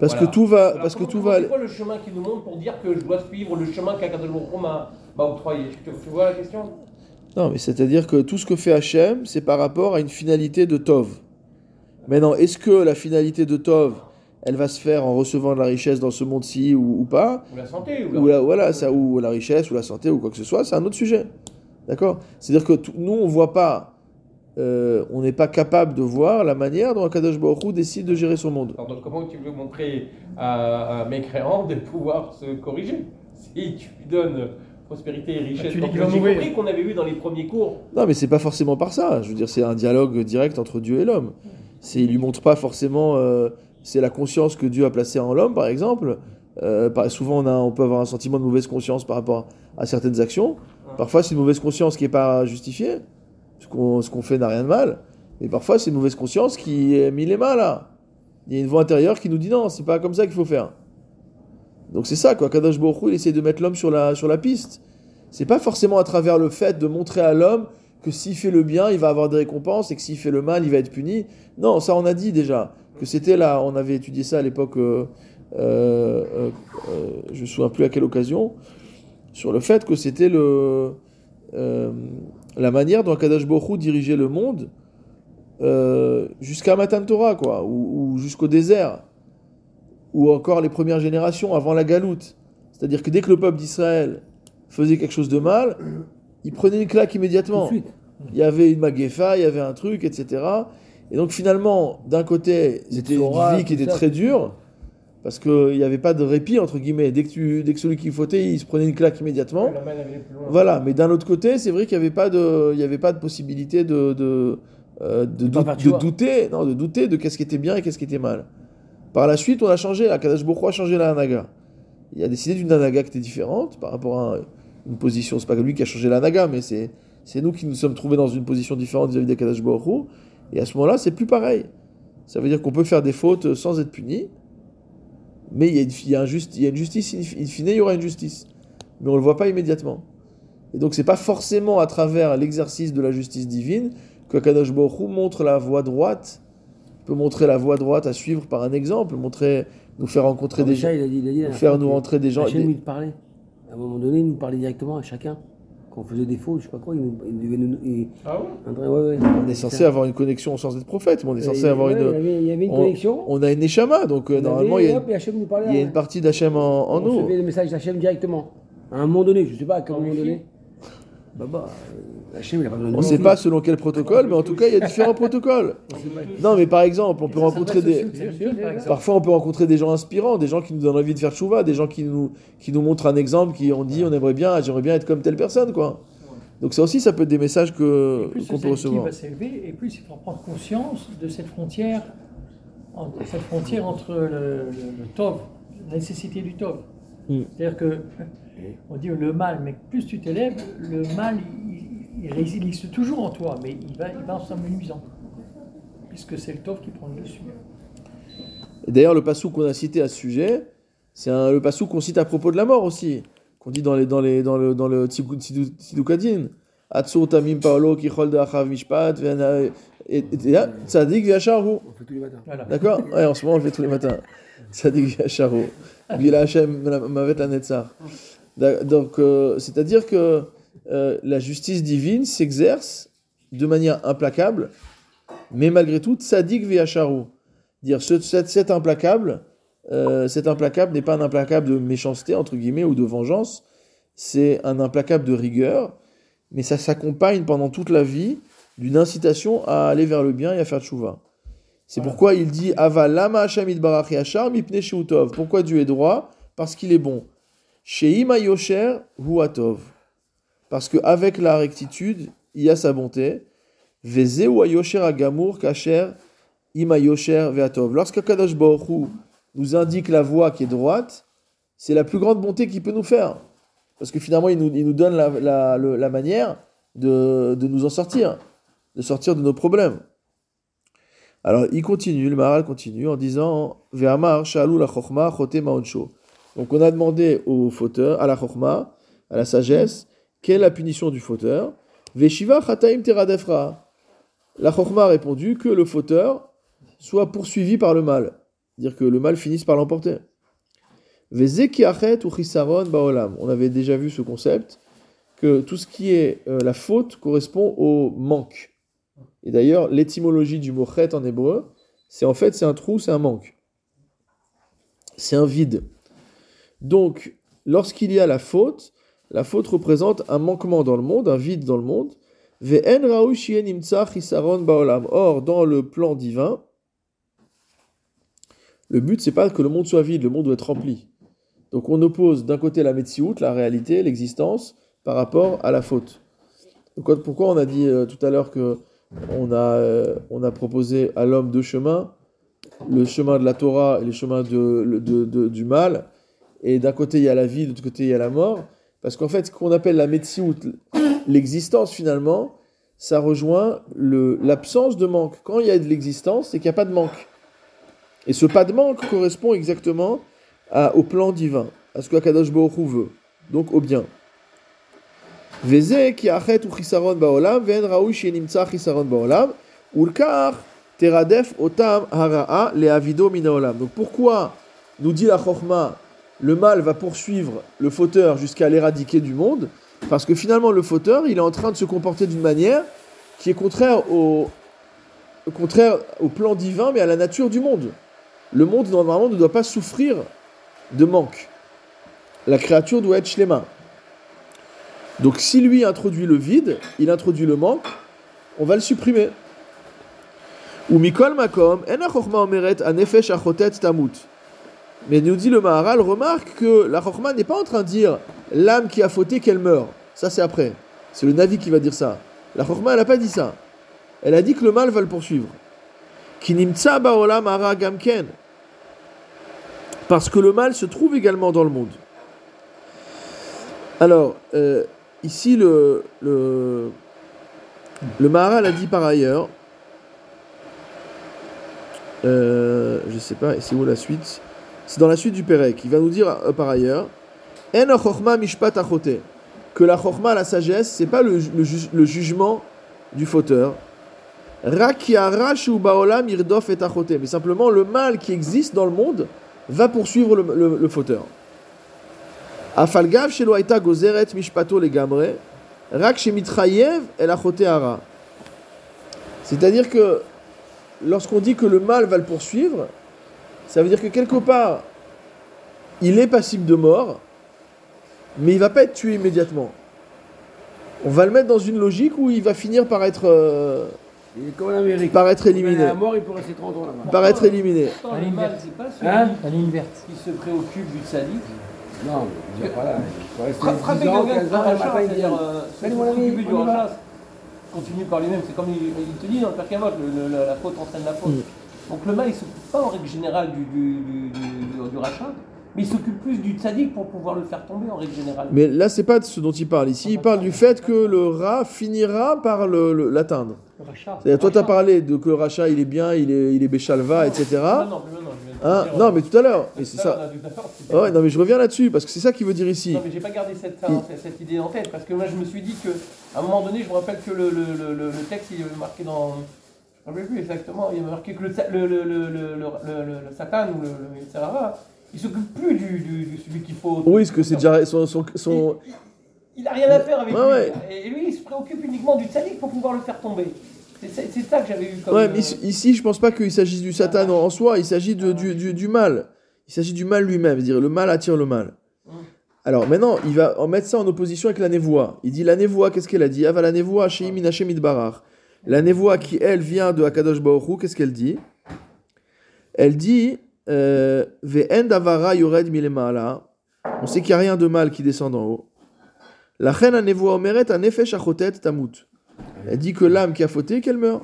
Parce Voilà. que tout va, alors, parce que comment- tout comment- va. C'est quoi le chemin qui nous montre pour dire que je dois suivre le chemin qu'Akadosh Baruch Hu m'a m'a octroyé? Tu, tu vois la question? Non, mais c'est-à-dire que tout ce que fait Hachem, c'est par rapport à une finalité de Tov. Maintenant, est-ce que la finalité de Tov, elle va se faire en recevant de la richesse dans ce monde-ci ou, ou pas? Ou la santé ou la... ou la, voilà, ça, ou la richesse, ou la santé, ou quoi que ce soit, c'est un autre sujet. D'accord? C'est-à-dire que tout- nous, on voit pas, euh, on n'est pas capable de voir la manière dont Akadosh Baruch Hu décide de gérer son monde. Alors, donc, comment tu veux montrer à, mes créants de pouvoir se corriger? Si tu lui donnes prospérité et richesse, Bah, tu j'ai compris qu'on avait vu dans les premiers cours. Non, mais c'est pas forcément par ça. Je veux dire, c'est un dialogue direct entre Dieu et l'homme. C'est, il lui montre pas forcément euh, c'est la conscience que Dieu a placée en l'homme, par exemple. Euh, souvent, on, a, on peut avoir un sentiment de mauvaise conscience par rapport à certaines actions. Parfois, c'est une mauvaise conscience qui n'est pas justifiée. Ce qu'on qu'on fait n'a rien de mal. Mais parfois, c'est une mauvaise conscience qui est mis les mains là. Il y a une voix intérieure qui nous dit non, c'est pas comme ça qu'il faut faire. Donc c'est ça, quoi. Kadosh Baruch il essaie de mettre l'homme sur la, sur la piste. C'est pas forcément à travers le fait de montrer à l'homme que s'il fait le bien, il va avoir des récompenses et que s'il fait le mal, il va être puni. Non, ça on a dit déjà. Que c'était là, on avait étudié ça à l'époque, euh, euh, euh, je me souviens plus à quelle occasion, sur le fait que c'était le, euh, la manière dont Kadosh Baruch Hu dirigeait le monde euh, jusqu'à Matan Torah, quoi, ou, ou jusqu'au désert, ou encore les premières générations avant la galoute. C'est-à-dire que dès que le peuple d'Israël faisait quelque chose de mal, il prenait une claque immédiatement. Il y avait une maguefa, il y avait un truc, etc. Et donc finalement, d'un côté, c'était une vie qui était très dure, parce qu'il n'y avait pas de répit, entre guillemets. Dès que, tu, dès que celui qui fautait, il se prenait une claque immédiatement. La main allait plus loin. Voilà, mais d'un autre côté, c'est vrai qu'il n'y avait, pas de- il y avait pas de possibilité de, de, euh, de, De douter, non, de douter de qu'est-ce qui était bien et qu'est-ce qui était mal. Par la suite, on a changé, la Kadash Hu a changé la Hanaga. Il a décidé d'une Hanaga qui était différente par rapport à une position. C'est pas lui qui a changé la Hanaga, mais c'est, c'est nous qui nous sommes trouvés dans une position différente vis-à-vis des Kadash Hu. Et à ce moment-là, c'est plus pareil. Ça veut dire qu'on peut faire des fautes sans être puni, mais il y a une, il y a un juste- il y a une justice, in fine, il y aura une justice. Mais on ne le voit pas immédiatement. Et donc, c'est pas forcément à travers l'exercice de la justice divine que Kadosh Baruch Hu montre la voie droite, peut montrer la voie droite à suivre par un exemple, montrer, nous faire rencontrer Comme des gens, il a dit, il a dit la nous faire nous rentrer des gens. Hachem, des- il parlait. À un moment donné, il nous parlait directement à chacun. On faisait des fautes, je sais pas quoi, il, nous, il devait nous. il- Ah ouais André, ouais, ouais. On est censé avoir une connexion sans être prophète, mais on est censé Et- avoir ouais, une. Il y avait, il y avait une on- connexion. On a une Neshama, donc euh, normalement, avait- il y a hop, une, et Hachem nous parlait. il y a hein. une partie d'Hachem en, en on nous. recevait le message d'Hachem directement. À un moment donné, je sais pas à quel moment donné. Bah, bah, euh, Hachem, il a pas besoin de On ne sait pas selon quel protocole, mais en tout cas, il y a différents protocoles. Non, mais par exemple, on peut rencontrer des. Parfois, on peut rencontrer des gens inspirants, des gens qui nous donnent envie de faire chouva, des gens qui nous, qui nous montrent un exemple, qui ont dit on aimerait bien, j'aimerais bien être comme telle personne, quoi. Donc ça aussi, ça peut être des messages plus qu'on peut recevoir. va s'élever, et plus il faut prendre conscience de cette frontière, cette frontière entre le, le- le tov, la nécessité du tov. Mm. C'est-à-dire que on dit le mal, mais plus tu t'élèves, le mal il, il, il résiste toujours en toi, mais il va, il va en s'amenuisant, puisque c'est le tov qui prend le dessus. D'ailleurs, le passou qu'on a cité à ce sujet, c'est un- le passou qu'on cite à propos de la mort aussi, qu'on dit dans, les, dans, les, dans le, dans le Tzidukadin. Atsur tamim paolo kichol de achav mishpat, et là, tzadik. On fait tous les matins. D'accord? Ouais, en ce moment, on le fait tous les matins. Tzadik v'yasharu. Bila Hashem mavet la netzar. Donc, euh, c'est-à-dire que euh, la justice divine s'exerce de manière implacable, mais malgré tout, tzadik v'yasharu. Dire ce, cet, cet implacable, euh, cet implacable n'est pas un implacable de méchanceté, entre guillemets, ou de vengeance, c'est un implacable de rigueur, mais ça s'accompagne pendant toute la vie d'une incitation à aller vers le bien et à faire tchouva. C'est Voilà. pourquoi il dit Ava lama Hashem itbarach yashar mipnei sheutov. Pourquoi Dieu est droit? Parce qu'il est bon. Sheima yosher hu atov. Parce qu'avec la rectitude, il y a sa bonté. Veze ou yosher agamour kacher ima yosher ve'atov. Nous indique la voie qui est droite, c'est la plus grande bonté qu'il peut nous faire. Parce que finalement, il nous, il nous donne la, la- la manière de, de nous en sortir, de sortir de nos problèmes. Alors, il continue, le Maharal continue en disant Ve'amar shalou la chokma chote maonsho. Donc, on a demandé au fauteur, à la chokma, à la sagesse, quelle est la punition du fauteur Veshiva chataim teradefra. La chokma a répondu que le fauteur soit poursuivi par le mal, dire que le mal finisse par l'emporter. Ou baolam. On avait déjà vu ce concept que tout ce qui est euh, la faute correspond au manque. Et d'ailleurs, l'étymologie du mot chet en hébreu, c'est en fait c'est un trou, c'est un manque. C'est un vide. Donc, lorsqu'il y a la faute, la faute représente un manquement dans le monde, un vide dans le monde. Or, dans le plan divin, le but, c'est pas que le monde soit vide, le monde doit être rempli. Donc on oppose d'un côté la Metsiout, la réalité, l'existence, par rapport à la faute. Pourquoi on a dit euh, tout à l'heure que on a, euh, on a proposé à l'homme deux chemins le chemin de la Torah et le chemin de- du mal? Et d'un côté, il y a la vie, de l'autre côté, il y a la mort. Parce qu'en fait, ce qu'on appelle la Metsiout, l'existence finalement, ça rejoint l'absence de manque. Quand il y a de l'existence, c'est qu'il n'y a pas de manque. Et ce pas de manque correspond exactement au plan divin, à ce que Akadosh Baruch veut, donc au bien. Donc pourquoi, nous dit la Chochma, le mal va poursuivre le fauteur jusqu'à l'éradiquer du monde Parce que finalement, le fauteur, il est en train de se comporter d'une manière qui est contraire au, plan divin, mais à la nature du monde. Le monde, normalement, ne doit pas souffrir de manque. La créature doit être shlema. Donc si lui introduit le vide, il introduit le manque, on va le supprimer. Mais nous dit le Maharal, remarque que la Chokhma n'est pas en train de dire l'âme qui a fauté qu'elle meurt. Ça c'est après. C'est le Navi qui va dire ça. La Chokhma elle n'a pas dit ça. Elle a dit que le mal va le poursuivre. Parce que le mal se trouve également dans le monde. Alors, euh, ici, le, Maharal a dit par ailleurs, euh, je sais pas, c'est où la suite? C'est dans la suite du Pérec. Il va nous dire euh, par ailleurs, En mishpat achote. Que la chokhma, la sagesse, c'est pas le, le ju- le jugement du fauteur. Rak yara shu baolam irdof et achote. Mais simplement, le mal qui existe dans le monde va poursuivre le, le- le fauteur. Afalgav shelo haita gozeret mishpato legamre, rak shemitrayev el achote hara. C'est-à-dire que lorsqu'on dit que le mal va le poursuivre, ça veut dire que quelque part, il est passible de mort, mais il va pas être tué immédiatement. On va le mettre dans une logique où il va finir par être, euh, Il est comme en Amérique. par être éliminé. à mort, il peut rester 30 ans là-bas. Par être éliminé. Pourtant, le mal, c'est pas celui Hein La ligne verte. qui se préoccupe du sadique. Non, je veux dire, voilà. Frapper 10 ans, quelqu'un 15 par c'est-à-dire mon ami, rachat, continue par lui-même. C'est comme il, il te dit dans le Père la faute entraîne la faute. Donc le mal, il s'occupe pas en règle générale du, du, du, du- du rachat, mais il s'occupe plus du tzaddik pour pouvoir le faire tomber en règle générale. Mais là, c'est pas de ce dont il parle. Ici, il parle du fait que le rat finira par le- le- l'atteindre. Le rachat. C'est-à-dire, toi, tu as parlé de que le rachat, il est bien, il est, il est béchalva, etc. Non, non, non, je vais te Hein? dire, non, mais tout à l'heure. Et c'est ça. ouais, non, mais je reviens là-dessus, parce que c'est ça qu'il veut dire ici. Non, mais j'ai pas gardé cette, ça- Il- cette- cette idée en tête, parce que moi je me suis dit que, à un moment donné, je me rappelle que le, le, le, le- le texte il est marqué dans. Je ne me rappelle plus exactement, il est marqué que le, le, le, le, Satan ou le, etc., il s'occupe plus du, du, du celui qu'il faut. Oui, parce que c'est déjà son. son, son- Il n'a rien à faire avec lui. ouais. Et lui, il se préoccupe uniquement du tzaddik pour pouvoir le faire tomber. C'est- ça que j'avais eu comme. Ouais, euh, mais ici- ici, je pense pas qu'il s'agisse du Satan en en soi, il s'agit de- du, du, du mal. Il s'agit du mal lui-même, c'est-à-dire le mal attire le mal. Mm. Alors maintenant, il va en mettre ça en opposition avec la névoie. Il dit la névoie, qu'est-ce qu'elle a dit? Ava la névoie, Minachem Idbarar. La névoie qui, elle, vient de Akadosh Hu, qu'est-ce qu'elle dit? Elle dit euh, Ve'en davara yored milemala. On sait qu'il n'y a rien de mal qui descend d'en haut. La reine à névoie omeret a nefesh achotet tamut. Elle dit que l'âme qui a fauté, qu'elle meurt.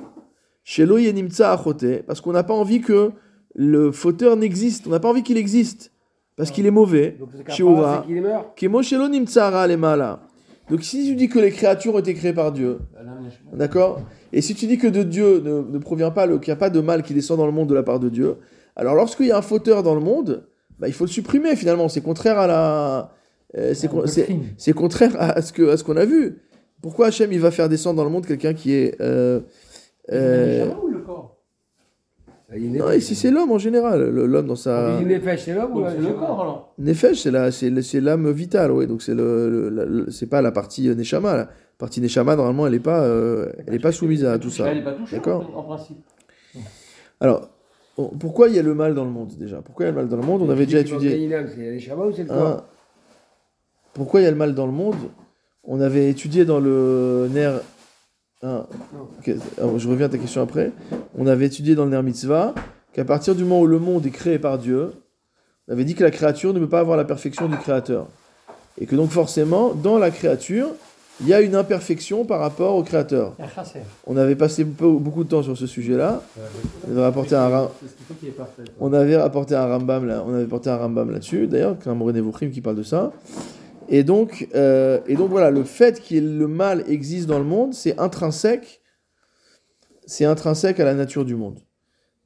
Shelo yenimtsa achote, parce qu'on n'a pas envie que le fauteur n'existe. On n'a pas envie qu'il existe. Parce qu'il est mauvais. Donc. Kemo shelo lemala. Si tu dis que les créatures ont été créées par Dieu, d'accord? Et si tu dis que de Dieu ne, ne provient pas, le- qu'il n'y a pas de mal qui descend dans le monde de la part de Dieu, alors lorsqu'il y a un fauteur dans le monde, bah, il faut le supprimer finalement. C'est contraire à la... euh, c'est, con- contraire à ce, que, à ce qu'on a vu. Pourquoi Hachem il va faire descendre dans le monde quelqu'un qui est... euh, euh, ou le corps? Il y a une non, ici c'est l'homme en général, l'homme dans sa... Il y a une nefesh, c'est l'homme ou le corps alors? Nefesh, c'est l'âme vitale, oui. Donc c'est le, le- la- le- c'est pas la partie euh, neshama. La partie neshama, normalement, elle est pas, euh, elle est pas soumise à tout ça. Elle n'est pas touchée D'accord. en, principe. Alors, on- pourquoi il y a le mal dans le monde déjà? Pourquoi il y a le mal dans le monde? On avait déjà étudié. Hein, corps pourquoi il y a le mal dans le monde? On avait étudié dans le nerf. hein, alors, je reviens à ta question après. On avait étudié dans le nerf mitzvah qu'à partir du moment où le monde est créé par Dieu, on avait dit que la créature ne peut pas avoir la perfection du créateur. Et que donc forcément, dans la créature, il y a une imperfection par rapport au créateur. On avait passé beaucoup de temps sur ce sujet-là. On avait rapporté un, on avait rapporté un Rambam là, on avait porté un Rambam là-dessus. D'ailleurs, un Moré qui parle de ça. Et donc, euh, et donc voilà, le fait que le mal existe dans le monde, c'est intrinsèque. C'est intrinsèque à la nature du monde.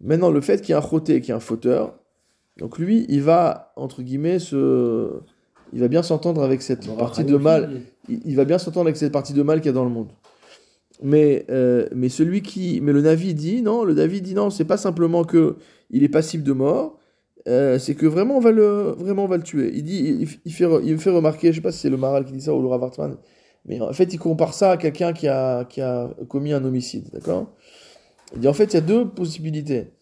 Maintenant, le fait qu'il y ait un choté, qu'il y ait un fauteur, donc lui, il va entre guillemets se, il va bien s'entendre avec cette partie de mal il, va bien s'entendre avec cette partie de mal qu'il y a dans le monde. Mais, euh, mais celui qui, mais le Navi dit non, le David dit non, c'est pas simplement que il est passible de mort, euh, c'est que vraiment on va le, vraiment on va le tuer. Il dit, il, fait, il me fait remarquer, je sais pas si c'est le Maral qui dit ça ou Laura Wartman, mais en fait il compare ça à quelqu'un qui a, qui a commis un homicide, d'accord? Il dit en fait il y a deux possibilités.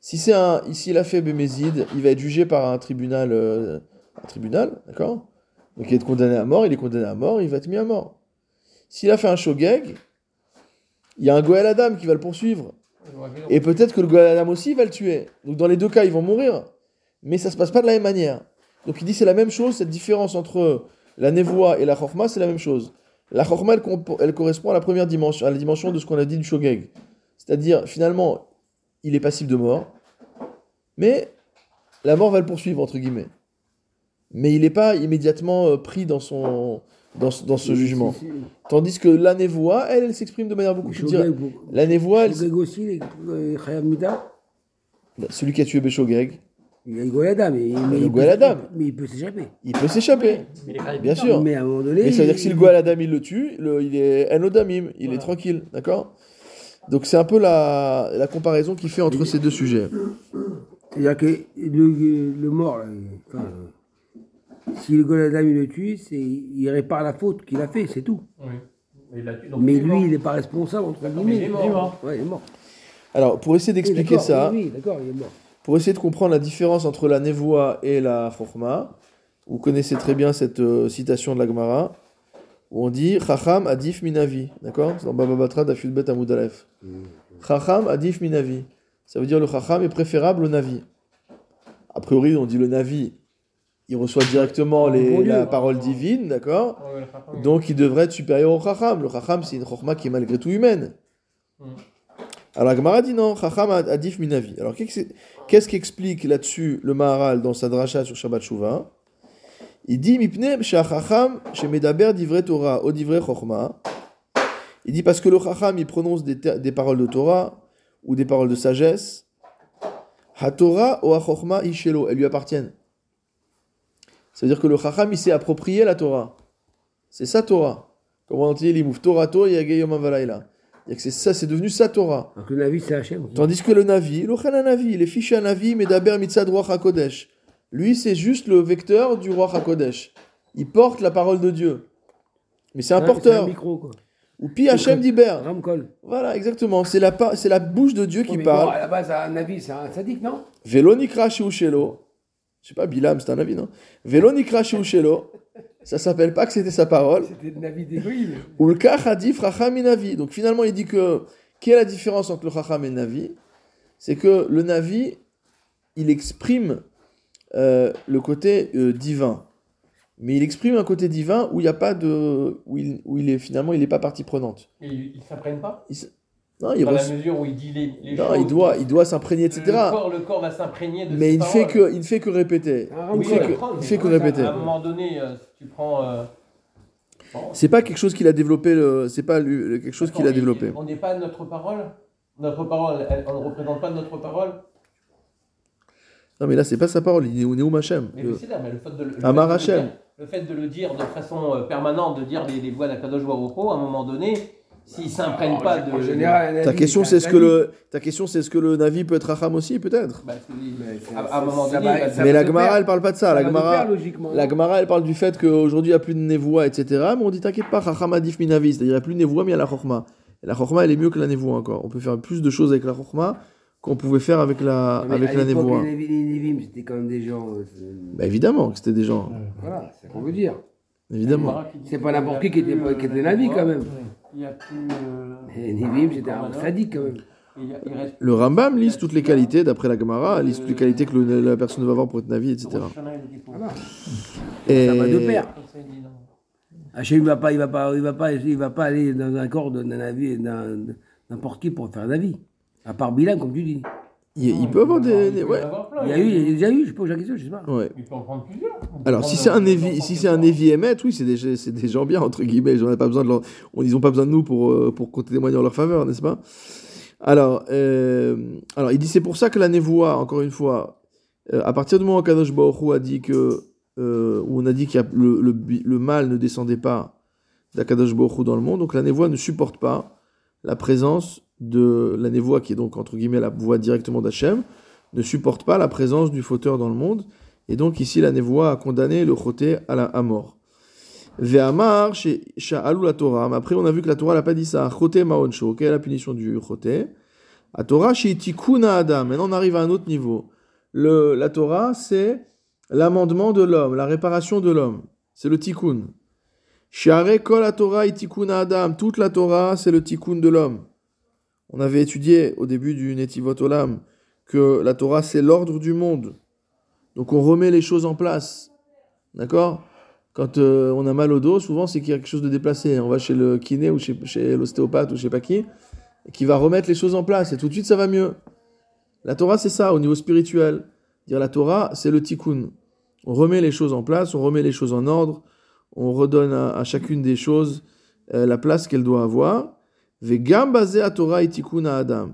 Si c'est un, s'il a fait Bémézide, il va être jugé par un tribunal, euh, un tribunal, d'accord? Donc il est condamné à mort, il est condamné à mort, il va être mis à mort. S'il a fait un shogeg, il y a un Goël Adam qui va le poursuivre. Et peut-être que le Goël Adam aussi va le tuer. Donc dans les deux cas, ils vont mourir. Mais ça se passe pas de la même manière. Donc il dit c'est la même chose, cette différence entre la névoie et la chorma, c'est la même chose. La chorma, elle correspond à la première dimension, à la dimension de ce qu'on a dit du shogeg. C'est-à-dire, finalement, il est passible de mort, mais la mort va le poursuivre, entre guillemets mais il n'est pas immédiatement euh, pris dans, son, dans, ce- dans ce jugement. Tandis que la névoie, elle, elle s'exprime de manière beaucoup plus directe. La névoie, elle- Chayab Mita, celui qui a tué Béchogeg, il y a le Goyadam. Mais, mais le il peut-. Mais il peut s'échapper. il peut s'échapper, Mais bien sûr. Mais à un moment donné. Mais ça veut dire que si le Goaladam il le tue, le- il est Enodamim, il est tranquille, d'accord? Donc c'est un peu la, la comparaison qu'il fait entre ces deux sujets. C'est-à-dire que le, le mort, là, enfin, euh, si le Goladam il le tue, c'est, il répare la faute qu'il a fait, c'est tout. Oui. Mais, il l'a tué, donc Mais il est mort. lui, il n'est pas responsable, entre D'accord, mais il guillemets. est Il est mort. mort. Ouais, il est mort. Alors pour essayer Oui, d'expliquer d'accord, ça, Oui, oui, d'accord, il est mort. pour essayer de comprendre la différence entre la névoie et la chorma, vous connaissez très bien cette euh, citation de la Gemara, où on dit Chacham adif minavi, d'accord? C'est dans Baba Batra Aleph. Chacham adif minavi. Ça veut dire le Chacham est préférable au Navi. A priori, on dit le Navi, il reçoit directement les, Bon la parole divine, d'accord Ouais, donc il devrait être supérieur au Chacham. Le Chacham, c'est une Chorma qui est malgré tout humaine. Mm. Alors la Gemara dit non, Chacham a- adif minavi. Alors qu'est-ce qu'explique là-dessus le Maharal dans sa dracha sur Shabbat Shuvah? Il dit Mipne Chacham Medaber divrei Torah au divrei Chorma. Il dit parce que le Chacham il prononce des, paroles de Torah ou des paroles de sagesse. HaTorah ou HaChorma Ishelo, elles lui appartiennent. Ça veut dire que le Chacham il s'est approprié la Torah. C'est sa Torah. Comme on dit, l'imouf Torato Yageyom Avalaila. C'est-à-dire que c'est ça, c'est devenu sa Torah. Donc le Navi, c'est Hachem. Tandis que le Navi, l'Ochan Navi, il est fiché à Navi, mais d'Aber Mitzad Roi HaKodesh. Lui, c'est juste le vecteur du Roi HaKodesh. Il porte la parole de Dieu. Mais c'est un Ouais, porteur. Un micro, quoi. Ou Pi Hachem d'Iber. Voilà, exactement. C'est la, c'est la bouche de Dieu qui parle. bon, à la base, un Navi, c'est un sadique, non? Velonikra Shelo. Je sais pas, Bilam, c'est un avis, non? Velonikra Shelo. Ça s'appelle pas que c'était sa parole. C'était le Navi hadif racham et navi. Donc finalement, il dit que quelle est la différence entre le racham et le navi? C'est que le navi, il exprime euh, le côté euh, divin, mais il exprime un côté divin où il n'y a pas de, où il, où il est finalement, il n'est pas partie prenante. Et ils ne s'apprennent pas? Non, il, Dans la mesure où il dit les, les non, choses. il doit, il doit s'imprégner, etc. Le corps, le corps va s'imprégner de Mais il ne fait que, il ne fait que répéter. Ah, Il oui, fait que, apprendre, il fait que répéter. À un moment donné, euh, si tu prends. euh, bon, C'est pas quelque chose qu'il a développé. le- C'est pas lui- quelque chose qu'il a développé. On n'est pas notre parole? Notre parole, elle- on ne représente pas notre parole? Non, mais là, c'est pas sa parole. Il est au Neum Hashem. Mais Le- c'est là, mais le fait de le, le Amar fait de le Hashem. dire- le fait de le dire de façon euh, permanente, de dire les, les voix d'Akadosh Hu, à un moment donné, s'ils ne s'imprègnent pas de. Général, Ta question, c'est ce que le, ta question, c'est est-ce que le Navi peut être Racham aussi, peut-être. Bah, Mais c'est- à, à un moment ça donné, va- bah, Mais la Gemara, elle parle pas de ça. Ça La Gemara, la Gemara, elle parle du fait qu'aujourd'hui, il n'y a plus de névoie, etc. Mais on dit, t'inquiète pas, Racham Adif Minavi. C'est-à-dire, il n'y a plus de névoie, mais il y a la Chorma. Et la Chorma, elle est mieux que la névoie encore. On peut faire plus de choses avec la Chorma qu'on pouvait faire avec la, Mais avec la névoie. Les Nevim, c'était quand même des gens. euh, Bah, évidemment que c'était des gens. Voilà, c'est ce qu'on veut dire. Évidemment. C'est pas n'importe qui qui était, qui était Navi quand même. Il y a plus. euh, Les c'était un sadique quand même. Le Rambam liste toutes les qualités, d'après la Gemara, liste toutes les qualités que le- la personne va avoir pour être Navi, etc. Voilà. Et Ça va de pair. Hachem, il va pas, il va pas, il va pas, il va pas aller dans un corps de- d'un avis, d'un- n'importe qui pour faire un avis. À part Bilan, comme tu dis. Il, il peut avoir des. ouais. en avoir plein. Il y a eu, il y a déjà eu, je pose la question, je sais pas. ouais. Il peut en prendre plusieurs. Alors, si c'est un Évi, si c'est un oui, c'est des, c'est des gens bien, entre guillemets. Ils n'ont pas besoin de leur- on- ils ont pas besoin de nous pour, euh, pour qu'on témoigne en leur faveur, n'est-ce pas? Alors, euh, alors, il dit c'est pour ça que la névoie, encore une fois, euh, à partir du moment où Kadosh Baruch a dit que, euh, où on a dit que le, le, le mal ne descendait pas d'Akadosh Baruch dans le monde, donc la névoie ne supporte pas la présence de la névoie, qui est donc entre guillemets la voix directement d'Hachem, ne supporte pas la présence du fauteur dans le monde. Et donc ici, la névoie a condamné le choté à la mort. Ve'amar chez Sha'alou la Torah. Après, on a vu que la Torah n'a pas dit ça. Choté ma'onsho. Quelle est la punition du choté? La Torah chez Tikuna Adam. Maintenant, on arrive à un autre niveau. Le, la Torah, c'est l'amendement de l'homme, la réparation de l'homme. C'est le tikkun. Share kol Torah et Adam. Toute la Torah, c'est le tikkun de l'homme. On avait étudié au début du Netivot Olam que la Torah, c'est l'ordre du monde. Donc on remet les choses en place. D'accord? Quand euh, on a mal au dos, souvent c'est qu'il y a quelque chose de déplacé. On va chez le kiné ou chez, l'ostéopathe ou je sais pas qui, qui va remettre les choses en place. Et tout de suite, ça va mieux. La Torah, c'est ça au niveau spirituel. Dire la Torah, c'est le tikkun. On remet les choses en place, on remet les choses en ordre, on redonne à, à chacune des choses euh, la place qu'elle doit avoir. Vegam basé à Torah et tikkun à Adam.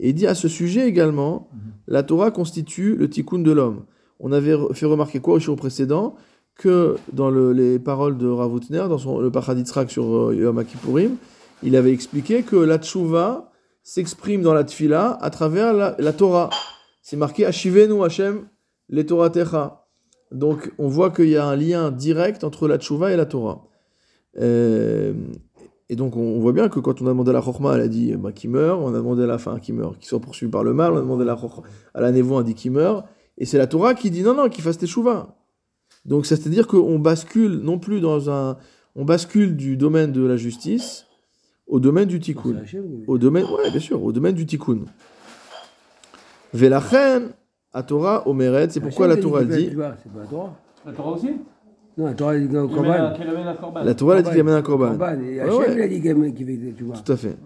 Et il dit à ce sujet également, la Torah constitue le tikkun de l'homme. On avait fait remarquer quoi au jour précédent? Que dans le- les paroles de Rav Outner, dans son, le Paraditzrak sur euh, Yom Kippourim, il avait expliqué que la tchouva s'exprime dans la tfila à travers la, la Torah. C'est marqué Ashivenu Hashem le Torah Techa. Donc on voit qu'il y a un lien direct entre la tchouva et la Torah. Euh, et donc on voit bien que quand on a demandé à la Chokhmah, elle a dit bah, qui meurt, on a demandé à la fin qui meurt, qui soit poursuivi par le mal, on a demandé à la, Chokh- à la Névo, a dit qui meurt, et c'est la Torah qui dit non, non, qu'il fasse teshuva. Donc ça, c'est-à-dire qu'on bascule non plus dans un... On bascule du domaine de la justice au domaine du tikkun. Au domaine, ouais, bien sûr, au domaine du tikkun. Velachen, à Torah, Omeret, c'est pourquoi la Torah dit... tu vois, C'est pas la Torah. La Torah aussi? Non, la Torah, il dit amène un- Corban. amène corban. La Torah dit qu'il amène un korban. Corban. Et Ouais, Hachem, ouais. il a dit qu'il amène- tu vois. Tout à fait.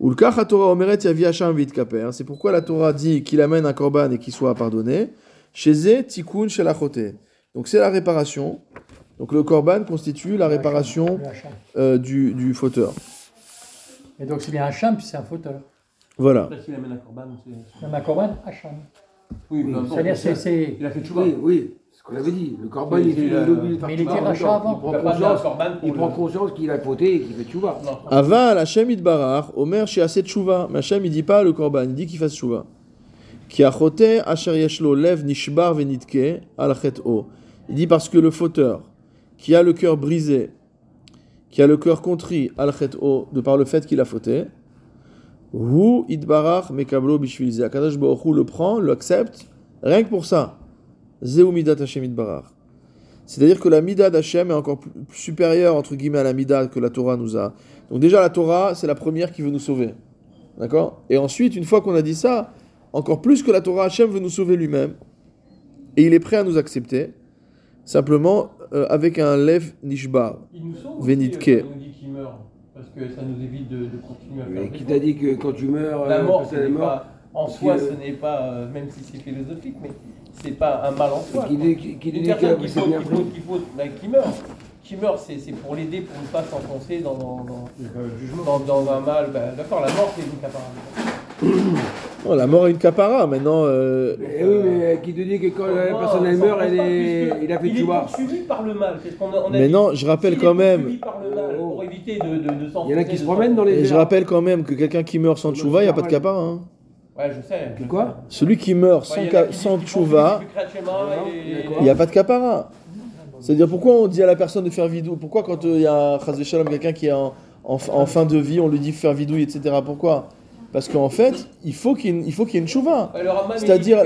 Oui. Cas Torah Omeret Yavi Hacham Vit Kaper. C'est pourquoi la Torah dit qu'il amène un korban et qu'il soit pardonné. Chez Tikkun Shelachote. Donc c'est la réparation. Donc le korban constitue la réparation euh, du, du fauteur. Et donc c'est bien Hacham, puis c'est un fauteur. Voilà. Parce qu'il amène un corban, c'est. Même un Corban, Hacham. Oui, importe. C'est-à-dire, c'est. c'est- Il a fait tchouva. Oui, oui, ce qu'on avait dit. Le Corban, il il euh, a mais il était tchouva rachat avant. Il prend Il a conscience, corban il prend conscience qu'il a fauté et qu'il fait tchouva. Aval Hashem Idbarach, Omer chez Aset Tshuva. Mais Hashem il dit pas le korban, il dit qu'il fasse Tshuva. Ki achote asher yeshlo lev nishbar venitke al o. Il dit parce que le fauteur qui a le cœur brisé, qui a le cœur contrit al o de par le fait qu'il a fauté, hu idbarach mekablo bishvil ze. Akadosh Baruch Hu le prend, l'accepte, rien que pour ça. Zeu midat Hashem. C'est-à-dire que la mida d'Hachem est encore plus plus supérieure, entre guillemets, à la mida que la Torah nous a. Donc déjà, la Torah, c'est la première qui veut nous sauver. D'accord? Et ensuite, une fois qu'on a dit ça, encore plus que la Torah, Hachem veut nous sauver lui-même. Et il est prêt à nous accepter. Simplement, euh, avec un lev nishbar. Il nous sauve. Vénitke. aussi, euh, quand il nous dit qu'il meurt. Parce que ça nous évite de, de continuer à faire Mais qui t'a dit que quand tu meurs, La euh, mort, n'est mort, pas, en soi, euh, ce n'est pas, euh, même si c'est philosophique, mais c'est pas un mal en soi. qui dit qui- qui Une dit personne que qui faut, faut, faut, meurt, qui meurt, c'est c'est pour l'aider pour ne pas s'enfoncer dans, dans, dans, dans, dans un mal. Bah, D'accord, la mort, c'est une caparade. Oh, la mort est une capara, maintenant. euh, Eh oui, mais qui te dit que quand la personne elle meurt, elle est, il a fait Il est poursuivi par le mal. c'est ce qu'on a- on a Mais dit. non, je rappelle quand est même. poursuivi par le mal, Oh. pour éviter de, de. Il y en a qui se promènent dans les Et je rappelle quand même que quelqu'un qui meurt sans tchouva, il n'y a pas de capara. hein. Ouais, je sais. je Quoi sais. Celui qui meurt Ouais, sans, qui disent sans tchouva, il n'y a pas de capara. C'est-à-dire pourquoi on dit à la personne de faire vidou? Pourquoi quand euh, il y a Shalom, quelqu'un qui est en, en, en fin de vie, on lui dit faire vidouille, etc. Pourquoi? Parce qu'en fait, il faut qu'il y ait une- il faut qu'il y ait une chouva. Ouais, C'est-à-dire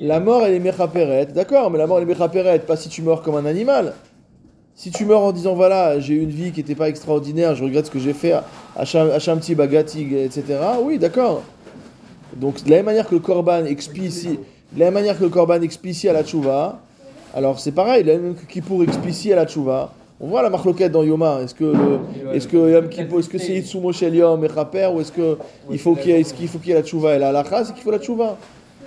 la- mort, elle est mechaperet, d'accord, mais la mort, elle est mechaperet, pas si tu meurs comme un animal. Si tu meurs en disant, voilà, j'ai eu une vie qui n'était pas extraordinaire, je regrette ce que j'ai fait, achat un petit bagatig, etc., oui, d'accord. Donc, de la même manière que le korban expie ici, la même manière que le ici à la tchouva, alors c'est pareil, de la même que Kippour expie à la tchouva, On voit la marloquette dans Yoma. Est-ce que, est-ce que Yom est-ce que c'est Itsumo Shel Yom et Chaper ou est-ce que il faut qu'il y ait, est-ce qu'il faut qu'il y ait la tchouva et la halakha, c'est qu'il faut la tchouva.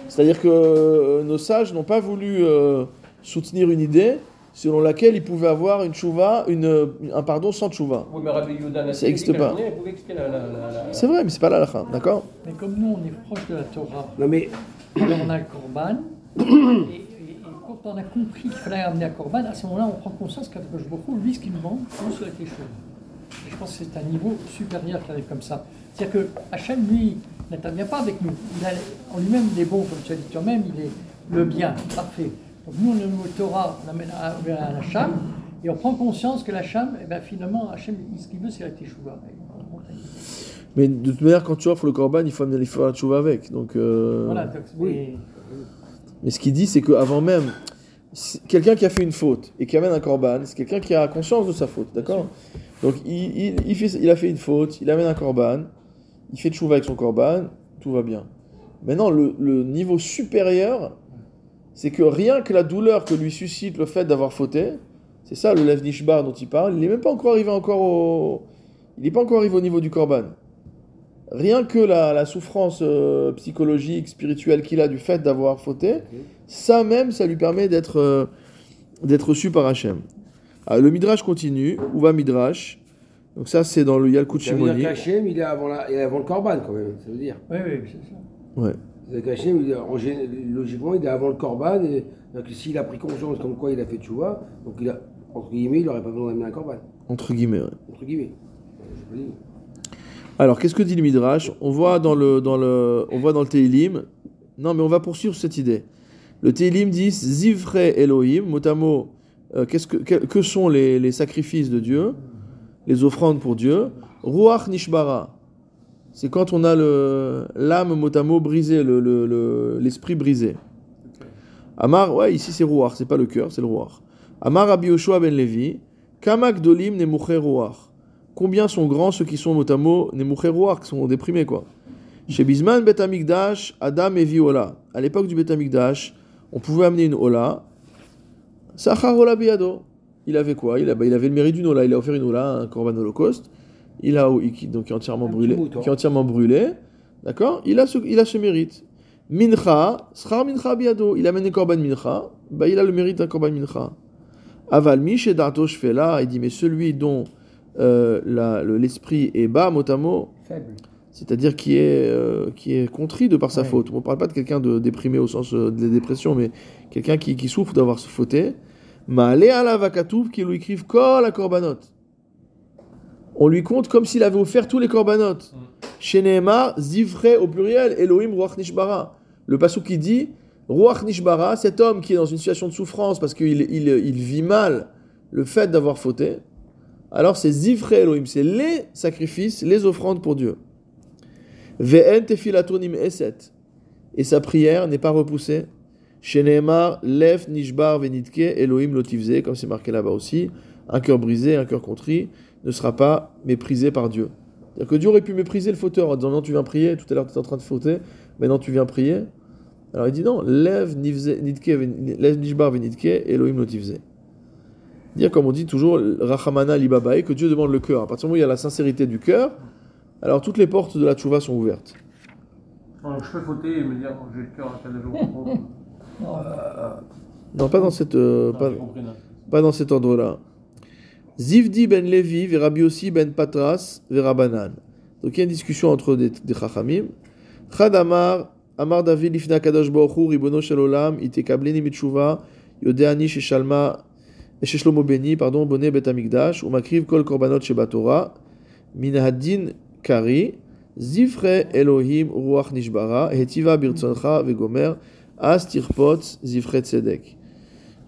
C'est-à-dire que euh, nos sages n'ont pas voulu euh, soutenir une idée selon laquelle ils pouvaient avoir une tchouva, une, un pardon sans tchouva. Oui, mais Rabbi Nassi, Ça il dit existe que la pas. pouvait C'est vrai, mais c'est pas la halakha, d'accord Mais comme nous, on est proche de la Torah, Non mais on a le Corban, et, et- et quand on a compris qu'il fallait amener un Corban, à ce moment-là, on prend conscience Baruch Hu, lui, ce qu'il demande, c'est sur les choses. Et je pense que c'est un niveau supérieur qui arrive comme ça. C'est-à-dire que Hachem, lui, n'intervient pas avec nous. Il a en lui-même des bons, comme tu as dit toi-même, il est le bien, parfait. Donc nous, on au Torah, on amène à- vers un Hacham, et on prend conscience que l'Hacham, eh ben, finalement, Hachem, ce qu'il veut, c'est la Teshuvah. Mais de toute manière, quand tu offres le korban, il faut amener la tchouva avec. Donc, euh, Voilà, donc, mais- Mais ce qu'il dit, c'est qu'avant même, quelqu'un qui a fait une faute et qui amène un korban, c'est quelqu'un qui a conscience de sa faute, d'accord Donc il, il, il fait, il a fait une faute, il amène un korban, il fait tchouva avec son korban, tout va bien. Maintenant, le, le niveau supérieur, c'est que rien que la douleur que lui suscite le fait d'avoir fauté, c'est ça le lev nishbar dont il parle, il n'est même pas encore arrivé encore au, il n'est pas encore arrivé au niveau du korban. Rien que la, la souffrance euh, psychologique, spirituelle qu'il a du fait d'avoir fauté, ça même, ça lui permet d'être euh, d'être reçu par Hachem. Ah, le Midrash continue, où va Midrash? Donc ça, c'est dans le Yalkut Shimoni. il est avant, la, il est avant le Corban quand même, ça veut dire. Oui, oui, c'est ça. Ouais. Logiquement, il est avant le Corban, et donc s'il a pris conscience comme quoi il a fait Tchouva, donc il a, entre guillemets, il n'aurait pas besoin d'amener un Corban. Entre guillemets. ouais. Entre guillemets. Alors, qu'est-ce que dit le Midrash? On voit dans le, dans le, on voit dans le Teilim. Non, mais on va poursuivre cette idée. Le Teilim dit Zivre Elohim, mot à mot, euh, qu'est-ce que, que, que sont les, les sacrifices de Dieu, les offrandes pour Dieu? Ruach Nishbara. C'est quand on a le, l'âme mot à mot brisée, le, le- le- l'esprit brisé. Amar, ouais, ici c'est Ruach, c'est pas le cœur, c'est le Ruach. Amar Rabbi Yoshua ben Levi, Kamak Dolim Nemuche Ruach. Combien sont grands ceux qui sont mot à mot Nemuche Ruach, qui sont déprimés quoi. Chez Bisman Bet Amikdash, Adam et Ola. À l'époque du Bet Amikdash, on pouvait amener une Ola. Sachar Ola Biado. Il avait quoi? Il, a- bah, il avait le mérite d'une Ola. Il a offert une Ola, un Korban Holocauste. Il a, qui, donc, qui est entièrement brûlé. Qui est entièrement brûlé. D'accord? Il, a ce- il a ce mérite. Mincha, Schar Mincha Biado. Il amène un Korban Mincha. Bah, il a le mérite d'un Korban Mincha. Aval Mish Dato Shfela. Il dit, mais celui dont euh, l'esprit est bas, mot à mot, Faible. c'est-à-dire qui est, euh, qui est contrit de par sa Ouais. faute. On ne parle pas de quelqu'un de déprimé au sens euh, de la dépression, mais quelqu'un qui, qui souffre d'avoir se fauté. Ma'ale ala vakatouf qui lui écrivent kol la korbanot. On lui compte comme s'il avait offert tous les korbanot. Chez Nehemar, zivre au pluriel, Elohim ruach nishbara. Le passou qui dit ruach nishbara, cet homme qui est dans une situation de souffrance parce qu'il il, il vit mal le fait d'avoir fauté. Alors c'est zivre Elohim, c'est les sacrifices, les offrandes pour Dieu. Ve'en tefilatonim eset. Et sa prière n'est pas repoussée. Chez Nehemar, lef nishbar venitke Elohim lotivze, comme c'est marqué là-bas aussi. Un cœur brisé, un cœur contrit, ne sera pas méprisé par Dieu. C'est-à-dire que Dieu aurait pu mépriser le fauteur en disant non, tu viens prier, tout à l'heure tu étais en train de fauter, maintenant tu viens prier. Alors il dit non, lève nishbar venitke Elohim lotivze. Dire comme on dit toujours, rachamana libabae, que Dieu demande le cœur. À partir du moment où il y a la sincérité du cœur, alors toutes les portes de la tchouva sont ouvertes. Donc, je peux fauter et me dire, oh, j'ai le cœur à quel jour. Non, pas dans cette, euh, pas, non. pas dans cet ordre-là. Zivdi ben Levi, Verabi ben Patras, Verabanan. Donc il y a une discussion entre des, Chachamim. Chad Amar, Amar David Lifna Kadosh Baruch Hu, Ribono Shel Olam, Ite Kableni Mitshuva, Yodeani Sheshalma, Sheshlomo Beni, pardon, Boné Bet Amigdash, Umakriv Kol Korbanot Shebatora, Minhadin Kari, Zifre Elohim Ruach Nishbara, Hetiva Birtzoncha Vegomer, As Tirpot Zifre Tzedek.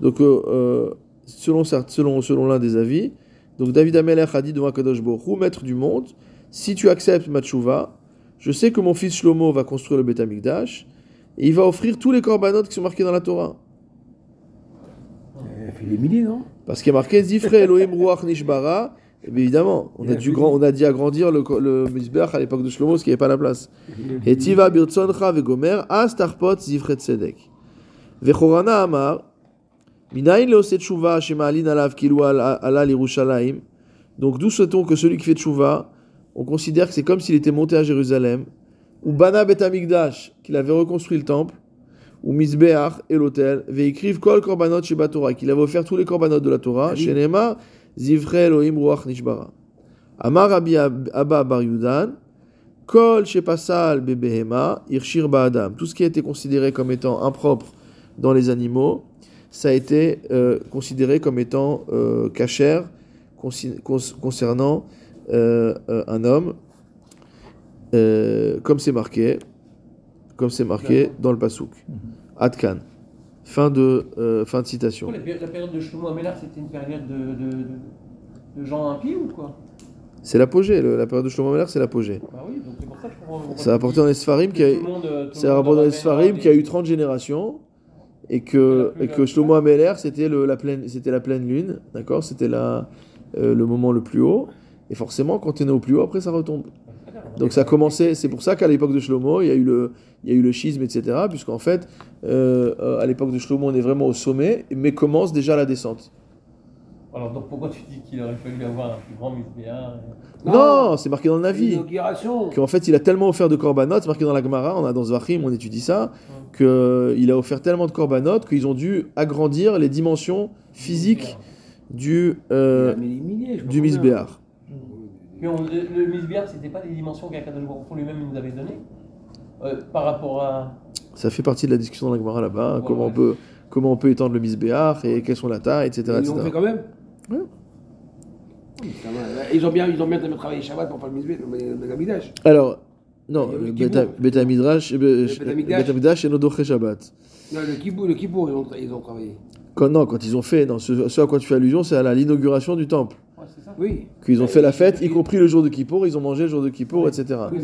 Donc, euh, euh, selon, selon, selon l'un des avis, donc David Amelech a dit devant Kadosh Hu, maître du monde, si tu acceptes ma tchouva, je sais que mon fils Shlomo va construire le Beth Amikdash, et il va offrir tous les korbanot qui sont marqués dans la Torah. Il a fait des milliers, non? Parce qu'il y a marqué Zifre Elohim Ruach Nishbara. Et bien évidemment, on a, dû grand, on a dit agrandir le, le Mizbeach à l'époque de Shlomo, ce qui n'avait pas la place. Et Tiva Birtzoncha Vegomer, As Tarpot Zifre Tzedek. Vechorana Amar, Donc d'où sait-on que celui qui fait tshuva, on considère que c'est comme s'il était monté à Jérusalem, ou Bana Bet Amikdash, qu'il avait reconstruit le temple, ou Misbeach et l'autel, veikriv kol korbanot sheba Torah, qu'il avait offert tous les korbanot de la Torah, shenema zivre Elohim ruach nishbara. Amar Rabbi Ab- Abba Bar Yudan, kol shepasal bebehema irshir ba'adam. Tout ce qui a été considéré comme étant impropre dans les animaux, ça a été euh, considéré comme étant euh, cachère concernant euh, euh, un homme, euh, comme c'est marqué, comme c'est marqué dans le pasouk. Adkan. Fin de, euh, fin de citation. La, péri- la période de Shlomo Amélar, c'était une période de, de, de, de gens impies ou quoi? C'est l'apogée, le- la période de Shlomo Meller, c'est l'apogée. Bah oui, donc c'est pour ça que je comprends. C'est rapporté dans les Sfarim qui a, monde, c'est monde rapporté dans les Sfarim qui a eu 30 générations et que, et que Shlomo Ameler c'était le, la pleine c'était la pleine lune, d'accord? C'était euh, le moment le plus haut et forcément quand tu es né au plus haut après ça retombe. Donc ça a commencé, c'est pour ça qu'à l'époque de Shlomo, il y a eu le il y a eu le schisme etc. puisqu'en fait euh, euh, à l'époque de Shlomo on est vraiment au sommet mais commence déjà la descente. Alors donc pourquoi tu dis qu'il aurait fallu avoir un plus grand misbéa Non, c'est marqué dans le Navi. Qu'en fait il a tellement offert de korbanot, c'est marqué dans la Gemara, on a dans Zvachim, on étudie ça, qu'il a offert tellement de korbanot qu'ils ont dû agrandir les dimensions physiques du, euh, les milliers, du. Misbéar. Mais on- le, le misbéa, c'était pas des dimensions qu'Akadosh Baruch lui-même nous avait données Euh, par rapport à. Ça fait partie de la discussion dans la Gemara là-bas, Ouais, comment, on peut, comment on peut étendre le Misbéar et quelles sont la taille, etc. L'ont etc. fait quand même. Oui, ça va. Ils ont bien, ils ont bien travaillé Shabbat pour faire le misbé, le Megamidash. Alors, non, le le Kippour. Beth Beth Midrash, Beth Amikdash. Beth Amikdash et Nodoché Shabbat. Non, le Kippour, le Kippour, ils ont, ils ont travaillé. Quand, non, quand ils ont fait, non, ce, ce à quoi tu fais allusion, c'est à l'inauguration du temple. Ouais, c'est ça. Oui. Qu'ils ont fait la fête, y compris le jour de Kippour, ils ont mangé le jour de Kippour, etc. Oui,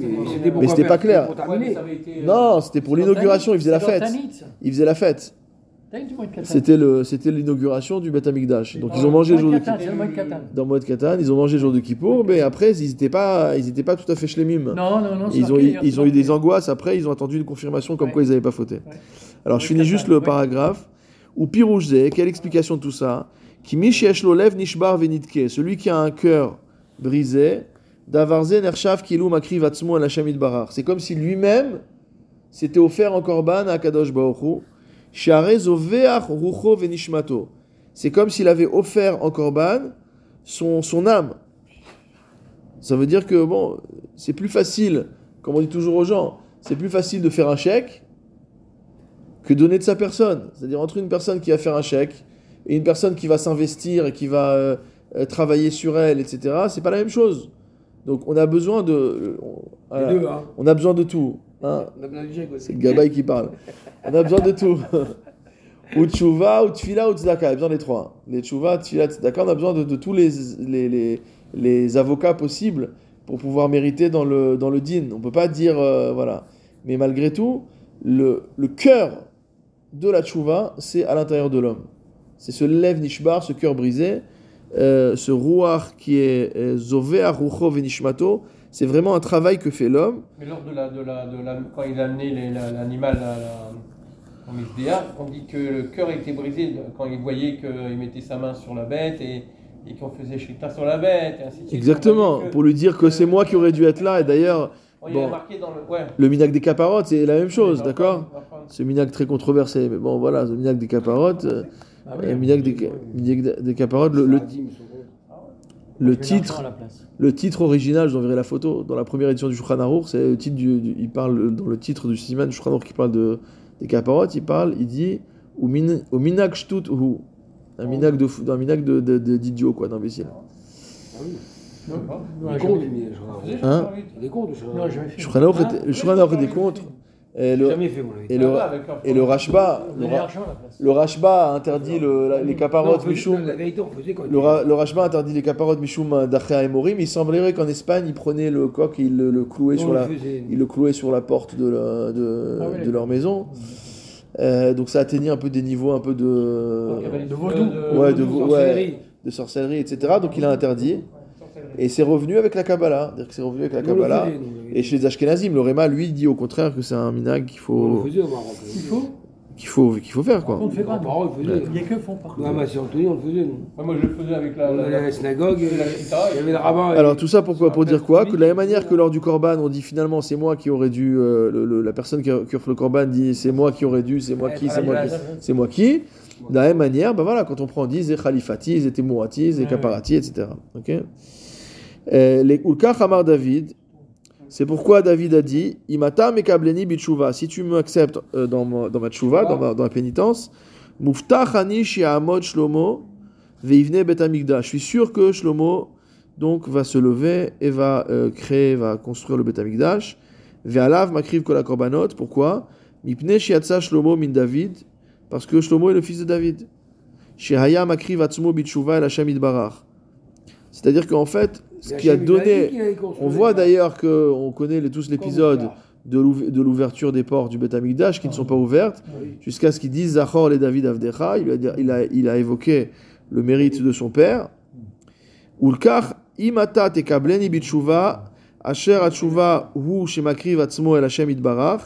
mais c'était pas clair. Ouais, été, euh, Non, c'était pour l'inauguration, ils faisaient la fête. Ils faisaient la fête. C'était le, c'était l'inauguration du Beth Amikdash. Donc ils ont mangé le jour de Kippour. Dans Moed Katan, ils ont mangé le jour de Kippour, mais après ils n'étaient pas, ils étaient pas tout à fait shlemim. Non, non, non. c'est Ils ont, marqué, ils ont eu des angoisses. Après, ils ont attendu une confirmation comme Ouais. quoi ils n'avaient pas fauté. Ouais. Alors je finis juste le paragraphe. Ou piroujze, quelle explication de tout ça? Qui lev nishbar venitke, celui qui a un cœur brisé, davarze nershav Hashem barar. C'est comme si lui-même s'était offert en korban à Kadosh Baruch C'est comme s'il avait offert en korban son, son âme. Ça veut dire que bon, c'est plus facile, comme on dit toujours aux gens, c'est plus facile de faire un chèque que donner de sa personne. C'est-à-dire entre une personne qui va faire un chèque et une personne qui va s'investir et qui va euh, travailler sur elle, etc. C'est pas la même chose. Donc on a besoin de, euh, on, Les voilà. deux, hein. on a besoin de tout. Hein. C'est le gabaï qui parle. On a besoin de tout. ou tchouva, ou tfila, ou tzedaka. On a besoin des trois. Les tchouva, tfila, tzedaka, on a besoin de, de tous les, les, les, les avocats possibles pour pouvoir mériter dans le, dans le din. On peut pas dire, euh, voilà. Mais malgré tout, le, le cœur de la tchouva, c'est à l'intérieur de l'homme. C'est ce lev nishbar, ce cœur brisé, euh, ce rouar qui est euh, zovea rucho venishmato. C'est vraiment un travail que fait l'homme. Mais lors de la, de la, de la, quand il a amené l'animal à la, au misbéa, on dit que le cœur était brisé quand il voyait qu'il mettait sa main sur la bête et, et qu'on faisait chita sur la bête. Et ainsi de suite. Exactement, que- pour lui dire que c'est moi qui aurais dû être là. Et d'ailleurs, Oh, bon. dans le. Ouais. le minac des caparottes, c'est la même chose, d'accord prendre- on va prendre. Ce minac très controversé. Mais bon, voilà, le minac des caparottes, euh, Ah le minac des, caparottes, le, le, le titre, le titre original, je vous enverrai la photo, dans la première édition du Shulchan Aruch, c'est le titre du, du- il parle, dans le titre du Siman du Shulchan Aruch qui parle de, des caparottes, il parle, il dit, au min- au minac shtut hu. Un minac de fou- un minac de, de, de- d'idiot, quoi, d'imbécile. Non, Il non, crois. Hein Non, Ah, Ah, Non, quand Le, Ra- le Rashba interdit les caparottes Mishum d'Achea et Morim. Il semblerait qu'en Espagne, ils prenaient le coq et ils le, le clouaient sur la, ils le clouaient sur la porte de, la- de, Ah oui, de leur maison. Euh, donc ça atteignait un peu des niveaux un peu de, Donc, il y avait de Ouais, de sorcellerie. de sorcellerie, etc. Donc il a interdit. Et c'est revenu avec la Kabbalah. C'est-à-dire que c'est revenu avec la on Kabbalah. faisait, nous, Et chez les Ashkenazim, le Réma, lui, dit au contraire que c'est un minag qu'il On le faut, faisait au Maroc. Il faut qu'il faut, qu'il faut faire, On quoi. ne fait pas. Par contre, il faisait. Il n'y a que font pas. Non, mais c'est Anthony, on le faisait, nous. Ouais, moi, je le faisais avec la. On la- à la synagogue, il y la avait chita, il y avait le rabbin. Alors tout ça pourquoi Pour dire quoi Que de la même manière que lors du korban, on dit finalement c'est moi qui aurais dû, euh, le- le- la personne qui, offre le korban dit c'est moi qui aurait dû, c'est moi qui, c'est moi qui, c'est moi qui. De la même manière, ben voilà, quand on prend 10, c'est khalifati, c'est témoati, c'est Ouais, kaparati, etc. Ok? Euh, Les Ulkach Amar David, c'est pourquoi David a dit Imata mekableni bitshuva. Si tu m'acceptes euh, dans, ma- dans ma tshuva, dans ma, dans ma pénitence, muftach ani shi'amod shlomo veivne bet hamikdash. Je suis sûr que Shlomo donc va se lever et va euh, créer, va construire le bet hamikdash. Ve'alav makriv kol korbanot. Pourquoi? Mipne shiatsa Shlomo min David. Parce que Shlomo est le fils de David. Shehaya makriv atzmo bitshuva el Hashem. C'est-à-dire qu'en fait, ce qui a donné. On voit d'ailleurs que on connaît tous l'épisode de l'ouv- de l'ouverture des portes du Beth Amikdash qui ne sont pas ouvertes jusqu'à ce qu'il dise Zachor les David Avdecha. Il a, il, a, évoqué le mérite de son père. Ulkach imata tekableni bitshuva asher atshuva hu shemakriv atzmo el Hashem itbarach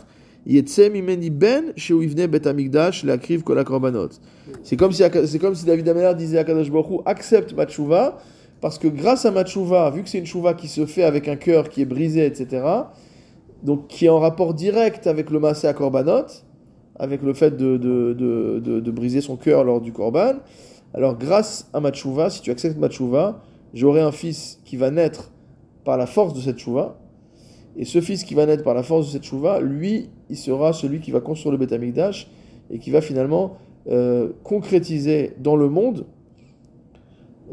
yetze mimeni ben sheu ivne Bet Amikdash leakriv kol. C'est comme si c'est comme si David Ameller disait à Kadosh Baruch Hu, accepte ma tshuva parce que grâce à ma tshuva, vu que c'est une tshuva qui se fait avec un cœur qui est brisé, etc., donc qui est en rapport direct avec le massé à korbanot, avec le fait de, de, de, de- briser son cœur lors du korban, alors grâce à ma si tu acceptes ma j'aurai un fils qui va naître par la force de cette tshuva, et ce fils qui va naître par la force de cette tshuva, lui, il sera celui qui va construire le Beth Amikdash et qui va finalement euh, concrétiser dans le monde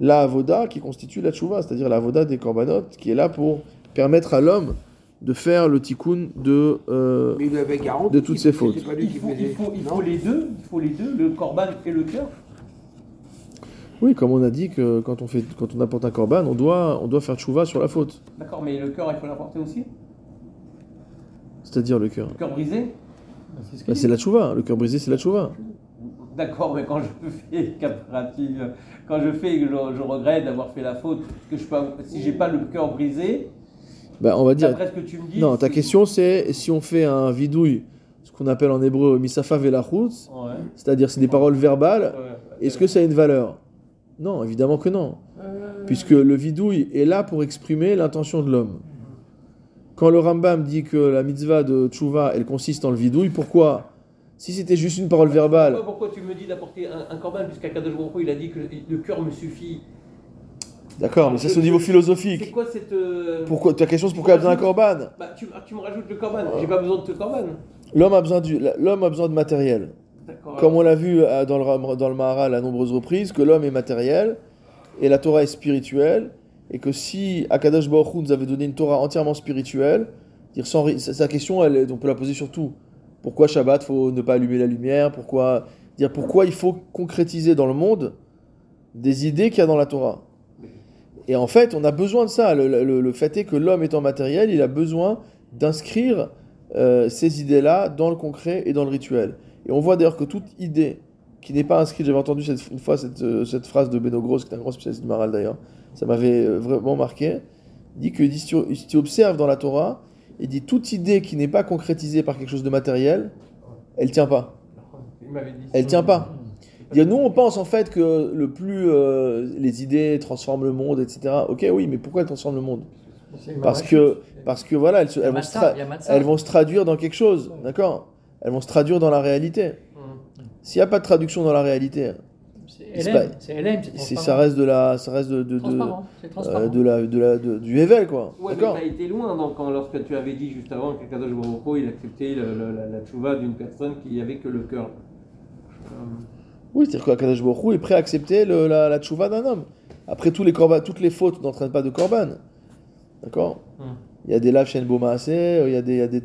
la avoda qui constitue la tshuva, c'est-à-dire la avoda des korbanot, qui est là pour permettre à l'homme de faire le tikkun de... euh, de toutes ses fautes. Il faut, il, faisait. faut, il Non faut les deux, il faut les deux, le corban et le cœur. Oui, comme on a dit que quand on, fait, quand on apporte un korban, on doit, on doit faire tshuva sur la faute, D'accord, mais le cœur, il faut l'apporter aussi? c'est-à-dire le cœur. Le cœur brisé? C'est ce Bah, c'est dit. la tshuva, le cœur brisé c'est la tshuva. D'accord, mais quand je fais caparative, quand je fais, que je, je regrette d'avoir fait la faute, que je peux, si j'ai pas le cœur brisé, Bah, on va dire... d'après ce que tu me dis. Non, ta question c'est si on fait un vidouille, ce qu'on appelle en hébreu misafa velachutz, Ouais. c'est-à-dire c'est des paroles verbales, Ouais. est-ce que ça a une valeur? Non, évidemment que non. Euh, Puisque le vidouille est là pour exprimer l'intention de l'homme. Quand le Rambam dit que la mitzvah de tchouva, elle consiste en le vidouille, pourquoi? Si c'était juste une parole verbale, Pourquoi, pourquoi tu me dis d'apporter un, un corban puisqu'à Kadosh Baruch il a dit que le cœur me suffit? D'accord, mais ça c'est au niveau C'est philosophique. quoi cette. euh, Pourquoi, ta question c'est pourquoi il y a besoin d'un korban Bah, tu, tu me rajoutes le corban, j'ai pas besoin de ce corban. L'homme a, besoin du- l'homme a besoin de matériel. Comme on l'a vu euh, dans le, dans le Maharal à nombreuses reprises, que l'homme est matériel et la Torah est spirituelle, et que si Akadosh Baruch Hu nous avait donné une Torah entièrement spirituelle, dire sans, sa, question, elle, on peut la poser sur tout. Pourquoi Shabbat, faut ne pas allumer la lumière? Pourquoi dire pourquoi il faut concrétiser dans le monde des idées qu'il y a dans la Torah? Et en fait, on a besoin de ça. Le, fait est que l'homme étant matériel, il a besoin d'inscrire euh, ces idées-là dans le concret et dans le rituel. Et on voit d'ailleurs que toute idée qui n'est pas inscrite, j'avais entendu cette, une fois cette, euh, cette phrase de Beno Gross, qui est un grand spécialiste du Maral d'ailleurs, ça m'avait euh, vraiment marqué, dit que si tu observes dans la Torah, il dit toute idée qui n'est pas concrétisée par quelque chose de matériel, elle tient pas. Elle tient pas. Dire, nous, on pense en fait que le plus euh, les idées transforment le monde, etc. Ok, oui, mais pourquoi elles transforment le monde? Parce que, parce que voilà, elles, se- elles vont se elles vont se traduire dans quelque chose, d'accord? Elles vont se traduire dans la réalité. Hum. S'il n'y a pas de traduction dans la réalité, C'est LM, c'est ça reste de la, ça reste de, de, de, transparent. C'est euh, transparent. de la, de la, de- du Hevel, quoi. Ouais, mais d'accord t'as été loin donc, quand, lorsque tu avais dit juste avant que Kadosh Baruch Hu, il acceptait le- le- la, la tchouva d'une personne qui avait que le cœur. Euh, Oui, c'est-à-dire qu'Akadosh Hu est prêt à accepter le- la, la tchouva d'un homme. Après, tous les korban- toutes les fautes n'entraînent pas de korban. D'accord? Hum. Il y a des laves chez Bomaasé, il y a des, il y a des,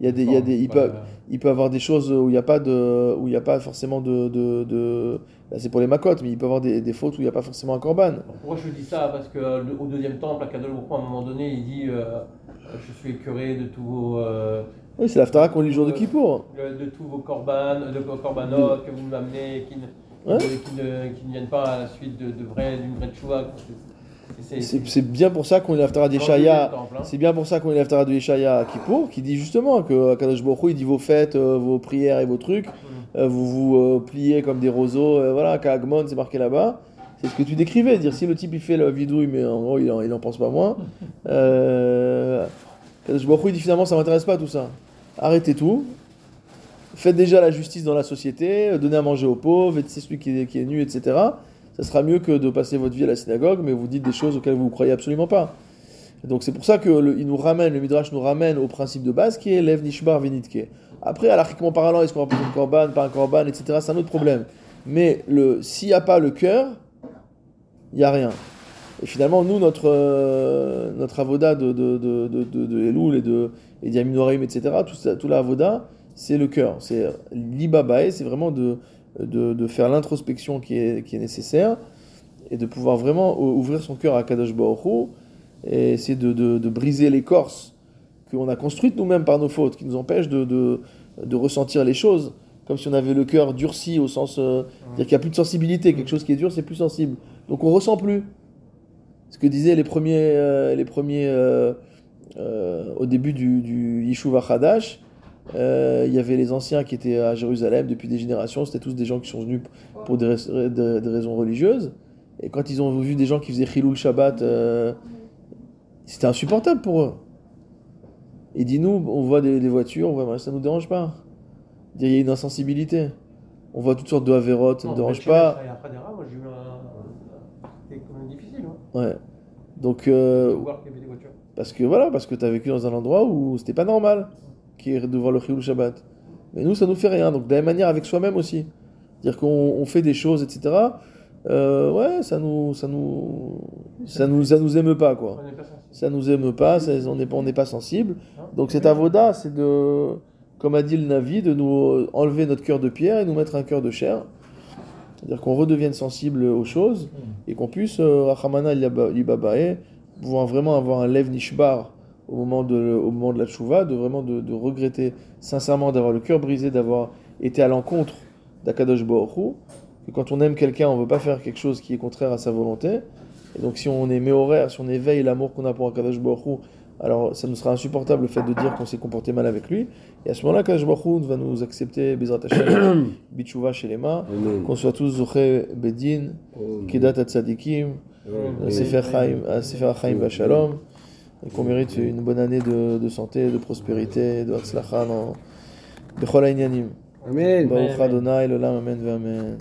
il y a des, il y a des, il peut, il peut avoir des choses où il n'y a pas de, où il n'y a pas forcément de, de, c'est pour les macotes, mais il peut avoir des, des fautes où il n'y a pas forcément un korban. Pourquoi je dis ça? Parce que euh, le- au deuxième temple, à Hu, à un moment donné, il dit euh, euh, Je suis écœuré de tous vos. euh, Oui, c'est l'Aftara qu'on lit le jour de Kippour. de, tous vos corbanes, de vos corbanotes que vous m'amenez, qui qui, ne, qui ne viennent pas à la suite de, de vrai, d'une vraie tchouva. C'est- bien pour ça qu'on lit l'Aftara d'Eshaya. hein. C'est bien pour ça qu'on lit l'Aftara de Yeshaya à Kippour, qui dit justement que Kadosh Baruch il dit vos fêtes, euh, vos prières et vos trucs, euh, vous vous euh, pliez comme des roseaux, euh, voilà, Kaagmon, c'est marqué là-bas. C'est ce que tu décrivais, dire si le type il fait la vidouille, mais en gros il en, il en pense pas moins. Euh, Kadosh Baruch il dit finalement ça m'intéresse pas tout ça. Arrêtez tout. Faites déjà la justice dans la société, euh, donnez à manger aux pauvres, et c'est celui qui est, qui est nu, etc. Ça sera mieux que de passer votre vie à la synagogue, mais vous dites des choses auxquelles vous ne croyez absolument pas. Donc c'est pour ça que le, nous ramène, le Midrash nous ramène au principe de base qui est Lev Nishbar Venitke. Après, alachiquement parlant, est-ce qu'on va prendre un korban, pas un korban, etc., c'est un autre problème. Mais s'il n'y a pas le cœur, il n'y a rien. Et finalement, nous, notre, euh, avoda de, de, Elul et de et etc., tout, ça, tout la c'est le cœur. C'est l'ibabae, c'est vraiment de, de, de faire l'introspection qui est, qui est nécessaire et de pouvoir vraiment ou- ouvrir son cœur à Kadosh Baruch et essayer de, de, de briser l'écorce qu'on a construite nous-mêmes par nos fautes, qui nous empêche de, ressentir les choses, comme si on avait le cœur durci au sens... euh, dire qu'il n'y a plus de sensibilité, quelque chose qui est dur, c'est plus sensible. Donc on ressent plus. Ce que disaient les premiers, euh, les premiers euh, euh, au début du, du Yishuv Hadash, euh, il y avait les anciens qui étaient à Jérusalem depuis des générations, c'était tous des gens qui sont venus pour des, rais- des- des raisons religieuses. Et quand ils ont vu des gens qui faisaient Chilul Shabbat, euh, c'était insupportable pour eux. Il dit nous, on voit des, des voitures, on voit, ça nous dérange pas. Il y a une insensibilité. On voit toutes sortes de Averot, ça ne dérange pas. et moi j'ai eu un. C'était quand même difficile, hein, Ouais. Donc, euh, voir qu'il y avait des voitures. parce que voilà, parce que tu as vécu dans un endroit où c'était pas normal qui est de voir le Chilul Shabbat. Mais nous, ça nous fait rien. Donc, de la même manière avec soi-même aussi. Dire qu'on on fait des choses, etc. Euh, ouais, ça nous, ça nous, ça nous, ça nous émeut pas quoi. Ça nous émeut pas, ça- on n'est pas, on n'est pas sensible. Donc cet avoda, c'est de, comme a dit le Navi, de nous enlever notre cœur de pierre et nous mettre un cœur de chair. C'est-à-dire qu'on redevienne sensible aux choses et qu'on puisse, euh, Rachamana Liba- Libabae, pouvoir vraiment avoir un lev nishbar au moment de, au moment de la tchouva, de vraiment de, de regretter sincèrement d'avoir le cœur brisé, d'avoir été à l'encontre d'Akadosh Baruch Hu, que quand on aime quelqu'un, on ne veut pas faire quelque chose qui est contraire à sa volonté. Et donc si on est méhoraire, si on éveille l'amour qu'on a pour Akadosh Baruch Hu, alors ça nous sera insupportable le fait de dire qu'on s'est comporté mal avec lui. Et à ce moment-là, Akadosh Baruch Hu va nous accepter Bezrat Hashem, Bitchouva chez les mains, qu'on soit tous Zoché Bedin, Kedat Atzadikim. Sefer Chaim, Bachalom, et qu'on mérite une bonne année de, de santé, de prospérité, de Hatzlacha dans Bechol. Amen. Baruch Adonai, l'olam, amen, amen.